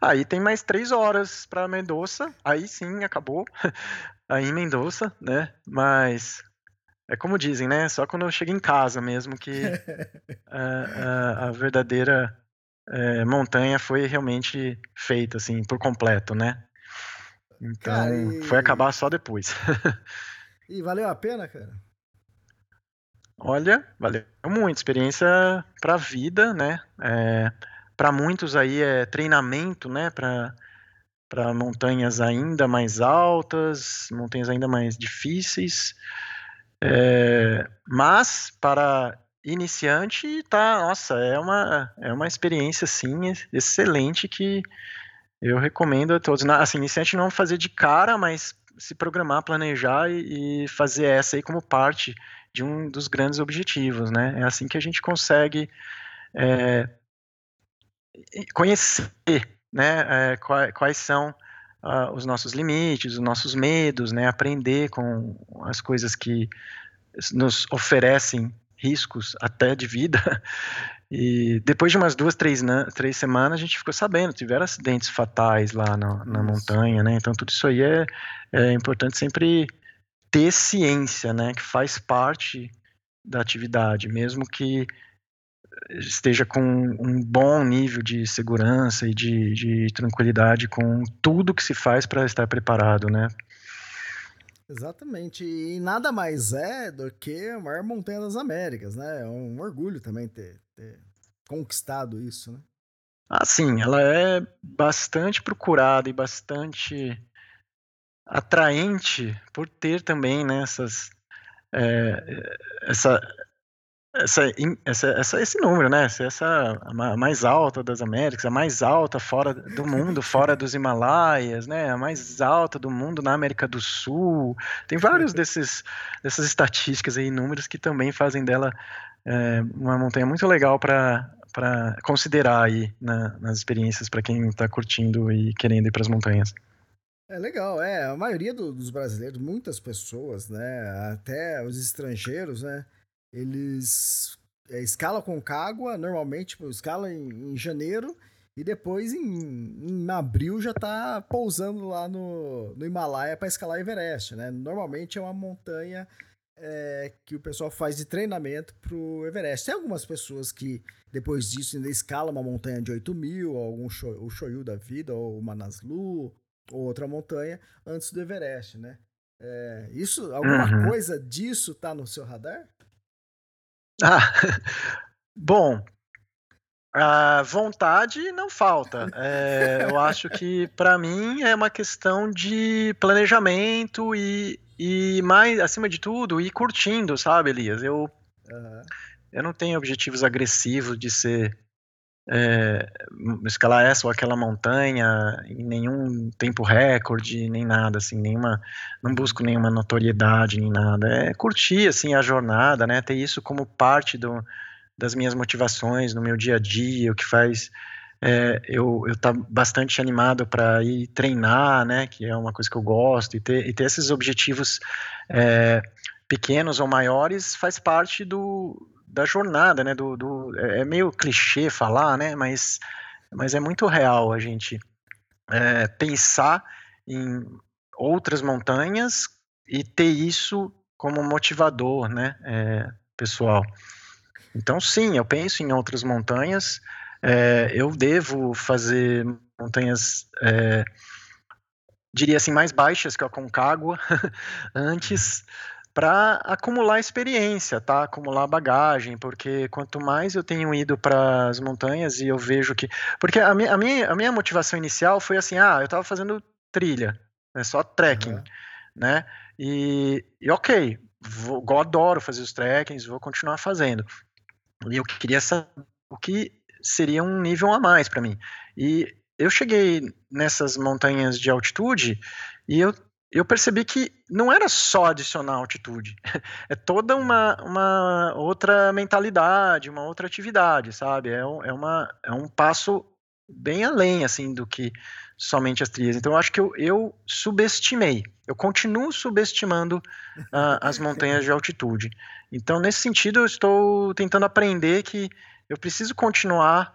Aí tem mais três horas para Mendoza, aí sim acabou. aí em Mendoza, né? Mas é como dizem, né? Só quando eu chego em casa mesmo que a, a, a verdadeira é, montanha foi realmente feita assim por completo, né? Então cara, e... foi acabar só depois. e valeu a pena, cara? Olha, valeu muito, experiência para a vida, né? É, para muitos aí é treinamento, né? Para para montanhas ainda mais altas, montanhas ainda mais difíceis. É, mas para iniciante, tá, nossa, é uma, é uma experiência, assim, excelente que eu recomendo a todos. Assim, iniciante não fazer de cara, mas se programar, planejar e, e fazer essa aí como parte de um dos grandes objetivos, né? É assim que a gente consegue é, conhecer, né, é, quais, quais, são uh, os nossos limites, os nossos medos, né? Aprender com as coisas que nos oferecem riscos até de vida. E depois de umas duas, três, três semanas, a gente ficou sabendo, tiveram acidentes fatais lá na, na montanha, né? Então tudo isso aí é, é importante sempre ter ciência, né? Que faz parte da atividade, mesmo que esteja com um bom nível de segurança e de, de tranquilidade com tudo que se faz para estar preparado, né? Exatamente. E nada mais é do que a maior montanha das Américas, né? É um orgulho também ter, ter conquistado isso, né? Ah, sim, ela é bastante procurada e bastante atraente por ter também né, essas, é, essa, essa, essa, essa, esse número, né? Essa a mais alta das Américas, a mais alta fora do mundo, fora dos Himalaias, né? A mais alta do mundo na América do Sul. Tem vários desses dessas estatísticas aí, números que também fazem dela é, uma montanha muito legal para para considerar aí na, nas experiências para quem está curtindo e querendo ir para as montanhas. É legal, é. A maioria do, dos brasileiros, muitas pessoas, né? Até os estrangeiros, né? Eles é, escalam com cágua, normalmente tipo, escalam em, em, janeiro e depois em, em abril já tá pousando lá no, no Himalaia para escalar Everest, né? Normalmente é uma montanha é, que o pessoal faz de treinamento pro Everest. Tem algumas pessoas que depois disso ainda escalam uma montanha de 8 mil, algum show, o Shoyu da vida, ou o Manaslu, ou outra montanha, antes do Everest, né? É, isso, alguma uhum. coisa disso tá no seu radar? Ah, bom, a vontade não falta. É, eu acho que para mim é uma questão de planejamento e, e mais, acima de tudo, ir curtindo, sabe, Elias? Eu, uhum. eu não tenho objetivos agressivos de ser é, escalar essa ou aquela montanha em nenhum tempo recorde, nem nada, assim, nenhuma, não busco nenhuma notoriedade, nem nada, é curtir, assim, a jornada, né, ter isso como parte do, das minhas motivações no meu dia a dia, o que faz é, eu estar tá bastante animado para ir treinar, né, que é uma coisa que eu gosto, e ter, e ter esses objetivos é, pequenos ou maiores faz parte do, da jornada, né? Do, do, é, é meio clichê falar, né? Mas, mas é muito real a gente é, pensar em outras montanhas e ter isso como motivador, né? É, pessoal. Então, sim, eu penso em outras montanhas. É, eu devo fazer montanhas, é, diria assim, mais baixas que a Concagua antes para acumular experiência, tá? Acumular bagagem, porque quanto mais eu tenho ido para as montanhas e eu vejo que, porque a minha, a minha, a minha motivação inicial foi assim, ah, eu estava fazendo trilha, é só trekking, uhum. né? E, e ok, vou, eu adoro fazer os trekkings, vou continuar fazendo. E eu queria saber o que seria um nível a mais para mim. E eu cheguei nessas montanhas de altitude e eu eu percebi que não era só adicionar altitude, é toda uma, uma outra mentalidade, uma outra atividade, sabe? É, um, é, uma, é um passo bem além, assim, do que somente as trilhas. Então, eu acho que eu, eu subestimei, eu continuo subestimando uh, as montanhas de altitude. Então, nesse sentido, eu estou tentando aprender que eu preciso continuar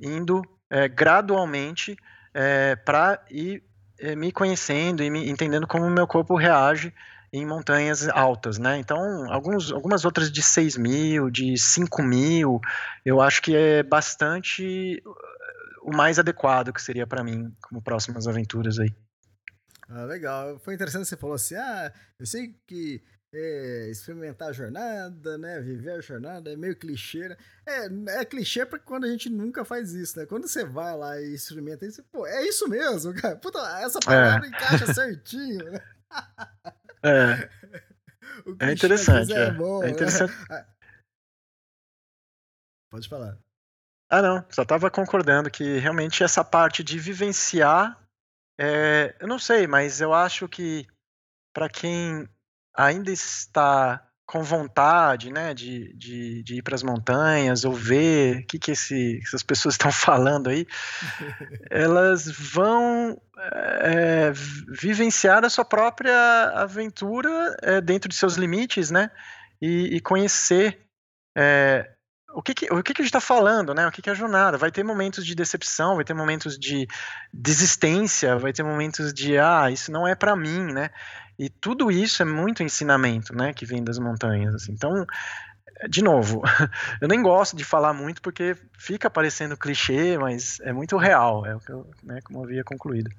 indo é, gradualmente é, para ir me conhecendo e me entendendo como o meu corpo reage em montanhas altas, né? Então, alguns, algumas outras de 6 mil, de 5 mil, eu acho que é bastante uh, o mais adequado que seria para mim como próximas aventuras aí. Ah, legal. Foi interessante você falou assim, ah, eu sei que é, experimentar a jornada, né? Viver a jornada é meio clichê. Né? É, é clichê porque quando a gente nunca faz isso, né? Quando você vai lá e experimenta isso, pô, é isso mesmo, cara. Puta, essa palavra é. encaixa certinho, né? É. é interessante. É, é, bom, é né? interessante. Né? Pode falar. Ah, não. Só tava concordando que realmente essa parte de vivenciar, é, eu não sei, mas eu acho que para quem ainda está com vontade, né, de, de, de ir para as montanhas ou ver o que, que esse, essas pessoas estão falando aí, elas vão é, vivenciar a sua própria aventura é, dentro de seus limites, né, e, e conhecer é, o que, que, o que, que a gente está falando, né? O que, que é a jornada? Vai ter momentos de decepção, vai ter momentos de desistência, vai ter momentos de ah, isso não é para mim, né? E tudo isso é muito ensinamento, né, que vem das montanhas. Assim. Então, de novo, eu nem gosto de falar muito porque fica parecendo clichê, mas é muito real, é o que eu, né, como eu havia concluído.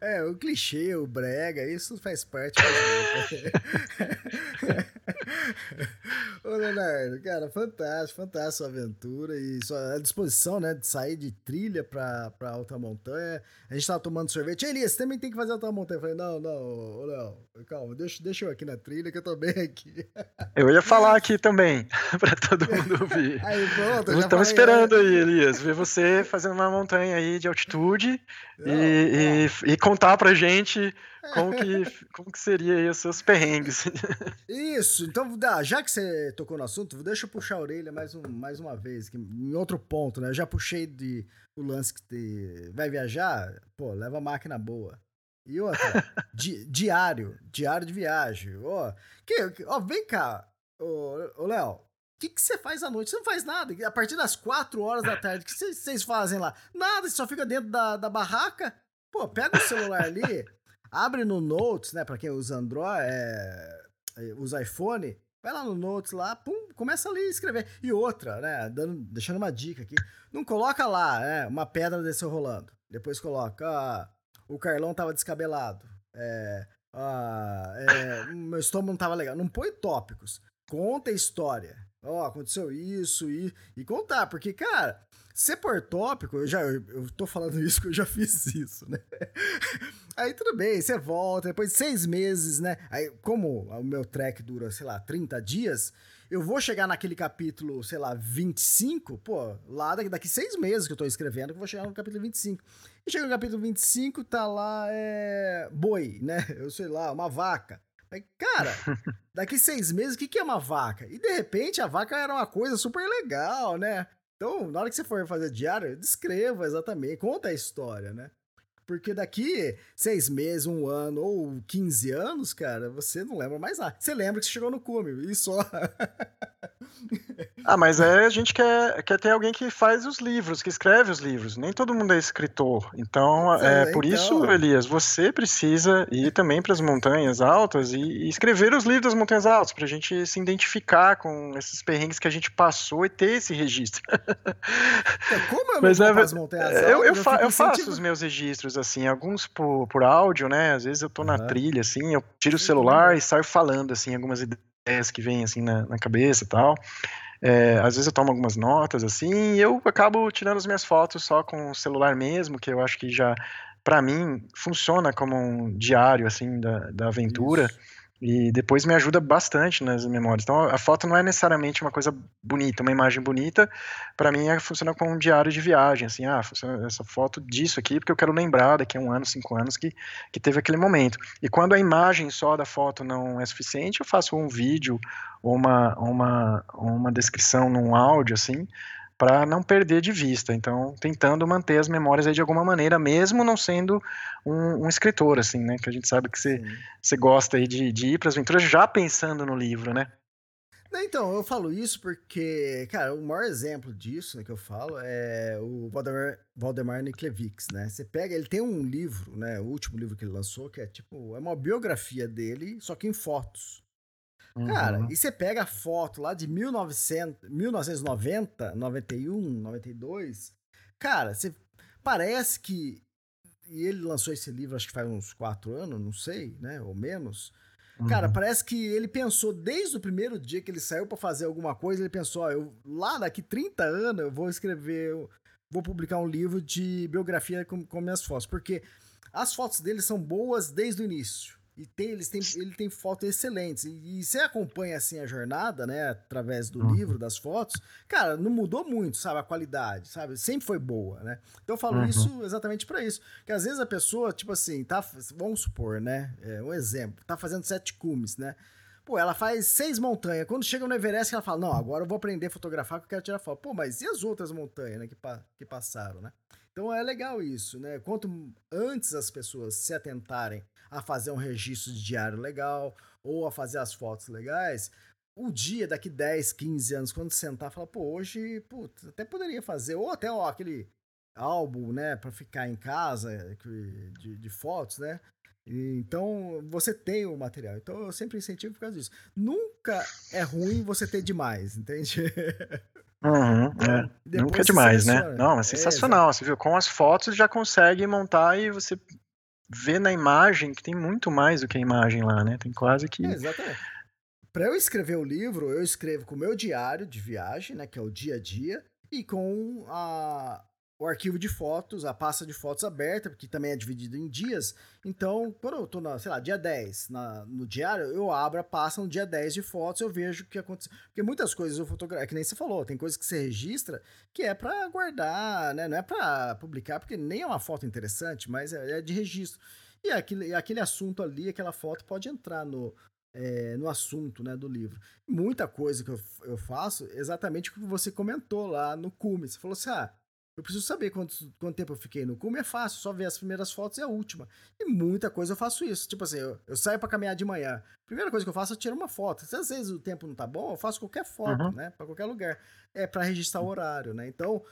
É, o clichê, o brega, isso faz parte. Ô, Leonardo, cara, fantástico, fantástico sua aventura e sua disposição, né, de sair de trilha pra, pra alta montanha. A gente tava tomando sorvete. Elias, você também tem que fazer alta montanha. Eu falei, não, não, Léo, calma, deixa, deixa eu aqui na trilha que eu tô bem aqui. Eu ia falar aqui também, pra todo mundo ouvir. Aí, pronto, Estamos esperando aí, Elias, ver você fazendo uma montanha aí de altitude e, e, e contar pra gente como que, como que seria aí os seus perrengues? Isso, então já que você tocou no assunto, deixa eu puxar a orelha mais, um, mais uma vez, que, em outro ponto, né? Eu já puxei de, o lance que te, vai viajar, pô, leva a máquina boa. E outra, di, diário, diário de viagem. Ó, que, ó vem cá, ô, ô Léo, o que, que você faz à noite? Você não faz nada. A partir das 4 horas da tarde, o que vocês fazem lá? Nada, você só fica dentro da, da barraca. Pô, pega o celular ali, Abre no Notes, né? Para quem usa Android, é, é, usa iPhone, vai lá no Notes lá, pum, começa ali a escrever. E outra, né? Dando, deixando uma dica aqui. Não coloca lá, né? Uma pedra desceu rolando. Depois coloca. Ah, o Carlão tava descabelado. É, ah, é, meu estômago não tava legal. Não põe tópicos. Conta a história. Ó, oh, aconteceu isso e, e contar, porque, cara, ser por tópico, eu já eu, eu tô falando isso que eu já fiz isso, né? Aí tudo bem, você volta, depois de seis meses, né? Aí, como o meu track dura, sei lá, 30 dias, eu vou chegar naquele capítulo, sei lá, 25, pô, lá daqui, daqui seis meses que eu tô escrevendo, que eu vou chegar no capítulo 25. E chega no capítulo 25, tá lá, é. boi, né? Eu sei lá, uma vaca. Aí, cara, daqui seis meses, o que, que é uma vaca? E de repente a vaca era uma coisa super legal, né? Então, na hora que você for fazer diário, descreva exatamente, conta a história, né? Porque daqui seis meses, um ano ou 15 anos, cara, você não lembra mais nada. Você lembra que você chegou no cume e só. ah, mas é, a gente quer, quer ter alguém que faz os livros, que escreve os livros. Nem todo mundo é escritor. Então, é, é por então... isso, Elias, você precisa ir também para as montanhas altas e, e, escrever os livros das montanhas altas, para a gente se identificar com esses perrengues que a gente passou e ter esse registro. Então, como eu mas, é, as montanhas altas? Eu, eu, eu, fa eu faço os meus registros assim, alguns por, por áudio, né? Às vezes eu tô na uhum. trilha, assim, eu tiro o celular e saio falando, assim, algumas ideias que vêm, assim, na, na cabeça e tal. É, às vezes eu tomo algumas notas, assim, e eu acabo tirando as minhas fotos só com o celular mesmo, que eu acho que já, para mim, funciona como um diário, assim, da, da aventura. Isso. E depois me ajuda bastante nas memórias. Então a foto não é necessariamente uma coisa bonita, uma imagem bonita. Para mim é, funciona como um diário de viagem, assim, ah, essa foto disso aqui porque eu quero lembrar daqui a um ano, cinco anos que, que teve aquele momento. E quando a imagem só da foto não é suficiente, eu faço um vídeo ou uma, uma, uma descrição num áudio, assim, para não perder de vista. Então, tentando manter as memórias aí de alguma maneira, mesmo não sendo um, um escritor, assim, né? Que a gente sabe que você, gosta aí de, de ir para as aventuras já pensando no livro, né? Então, eu falo isso porque, cara, o maior exemplo disso né, que eu falo é o Valdemar, Valdemar Niklevix, né? Você pega, ele tem um livro, né? O último livro que ele lançou, que é tipo, é uma biografia dele, só que em fotos. Cara, uhum. e você pega a foto lá de 1900, 1990, 91, 92. Cara, você parece que e ele lançou esse livro acho que faz uns quatro anos, não sei, né, ou menos. Uhum. Cara, parece que ele pensou desde o primeiro dia que ele saiu para fazer alguma coisa, ele pensou, ó, eu lá daqui 30 anos eu vou escrever, eu vou publicar um livro de biografia com, com minhas fotos, porque as fotos dele são boas desde o início. E tem, eles têm, ele tem fotos excelentes. E, e você acompanha assim a jornada, né? Através do uhum. livro, das fotos, cara, não mudou muito, sabe? A qualidade, sabe? Sempre foi boa, né? Então eu falo uhum. isso exatamente para isso. Que às vezes a pessoa, tipo assim, tá. Vamos supor, né? É, um exemplo, tá fazendo sete cumes, né? Pô, ela faz seis montanhas. Quando chega no Everest, ela fala: Não, agora eu vou aprender a fotografar que eu quero tirar foto. Pô, mas e as outras montanhas, né? Que, pa que passaram, né? Então é legal isso, né? Quanto antes as pessoas se atentarem a fazer um registro de diário legal ou a fazer as fotos legais, o dia daqui 10, 15 anos, quando sentar, falar, pô, hoje, putz, até poderia fazer, ou até ó, aquele álbum, né, para ficar em casa de, de fotos, né? Então você tem o material. Então eu sempre incentivo por causa disso. Nunca é ruim você ter demais, entende? Uhum, é. Nunca é demais, né? Não, é sensacional. É, você viu, com as fotos já consegue montar e você vê na imagem que tem muito mais do que a imagem lá, né? Tem quase que. É, exatamente. para eu escrever o livro, eu escrevo com o meu diário de viagem, né, que é o dia a dia, e com a, o arquivo de fotos, a pasta de fotos aberta, que também é dividido em dias. Então, quando eu tô, na, sei lá, dia 10 na, no diário, eu abro a pasta no dia 10 de fotos, eu vejo o que aconteceu. Porque muitas coisas eu fotografo, é que nem você falou, tem coisas que você registra que é para guardar, né? Não é para publicar, porque nem é uma foto interessante, mas é, é de registro. E aquele, aquele assunto ali, aquela foto pode entrar no, é, no assunto né, do livro. Muita coisa que eu, eu faço, exatamente o que você comentou lá no Cume. Você falou assim: ah, eu preciso saber quanto, quanto tempo eu fiquei no cume, é fácil, só ver as primeiras fotos e a última. E muita coisa eu faço isso. Tipo assim, eu, eu saio para caminhar de manhã. Primeira coisa que eu faço é tirar uma foto. Se às vezes o tempo não tá bom, eu faço qualquer foto, uhum. né? Para qualquer lugar. É para registrar o horário, né? Então,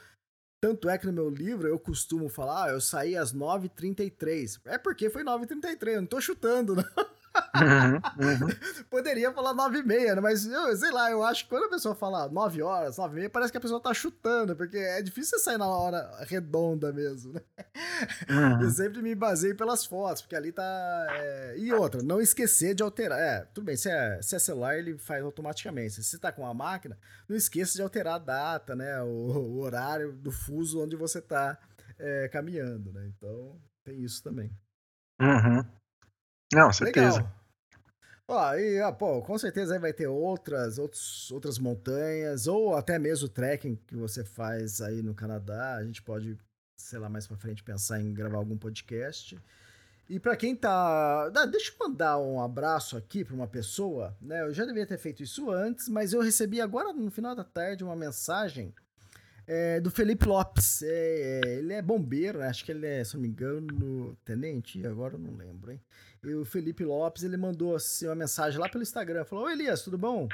tanto é que no meu livro eu costumo falar, ah, eu saí às 9h33. É porque foi 9h33, eu não tô chutando, não. Uhum, uhum. Poderia falar 9 e meia, né? Mas eu, sei lá, eu acho que quando a pessoa fala 9 horas, 9 e meia, parece que a pessoa tá chutando, porque é difícil você sair na hora redonda mesmo, né? Uhum. Eu sempre me baseio pelas fotos, porque ali tá. É... E outra, não esquecer de alterar. É, tudo bem, se é, se é celular, ele faz automaticamente. Se você tá com uma máquina, não esqueça de alterar a data, né? O, o horário do fuso onde você tá é, caminhando, né? Então, tem isso também. Uhum. Não, certeza. Legal. Ó, e, ó, pô, com certeza aí vai ter outras, outros, outras montanhas, ou até mesmo o trekking que você faz aí no Canadá. A gente pode, sei lá, mais pra frente pensar em gravar algum podcast. E para quem tá. Deixa eu mandar um abraço aqui para uma pessoa, né? Eu já devia ter feito isso antes, mas eu recebi agora no final da tarde uma mensagem é, do Felipe Lopes. É, é, ele é bombeiro, acho que ele é, se não me engano, tenente, agora eu não lembro, hein? E o Felipe Lopes, ele mandou assim, uma mensagem lá pelo Instagram, falou, Elias, tudo bom?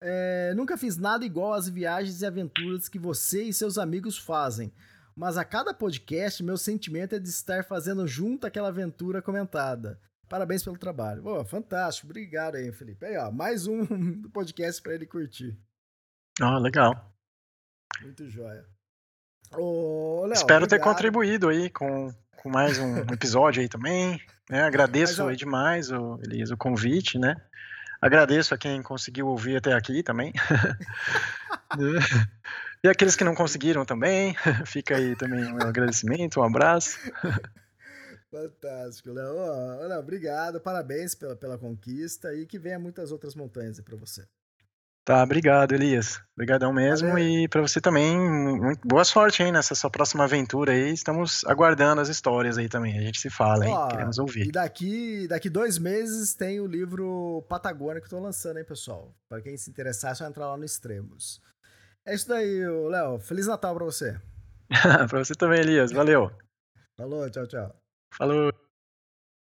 É, nunca fiz nada igual às viagens e aventuras que você e seus amigos fazem, mas a cada podcast meu sentimento é de estar fazendo junto aquela aventura comentada. Parabéns pelo trabalho. Pô, fantástico, obrigado aí, Felipe. Aí, ó, mais um podcast para ele curtir. Ah, legal. Muito joia. Ô, Léo, Espero obrigado. ter contribuído aí com, com mais um episódio aí também. Né? Agradeço Mas, aí demais, o, Elias, o convite, né? Agradeço a quem conseguiu ouvir até aqui também. e aqueles que não conseguiram também, fica aí também um agradecimento, um abraço. Fantástico, Léo. Léo, obrigado, parabéns pela, pela conquista e que venha muitas outras montanhas para você. Tá, obrigado, Elias. Obrigadão mesmo. Valeu. E para você também, muito, boa sorte aí nessa sua próxima aventura aí. Estamos aguardando as histórias aí também. A gente se fala, hein? Ó, Queremos ouvir. E daqui, daqui dois meses tem o livro Patagônia que eu tô lançando, hein, pessoal? Para quem se interessar, é só entrar lá no Extremos. É isso daí, Léo. Feliz Natal para você. para você também, Elias. Valeu. Falou, tchau, tchau. Falou.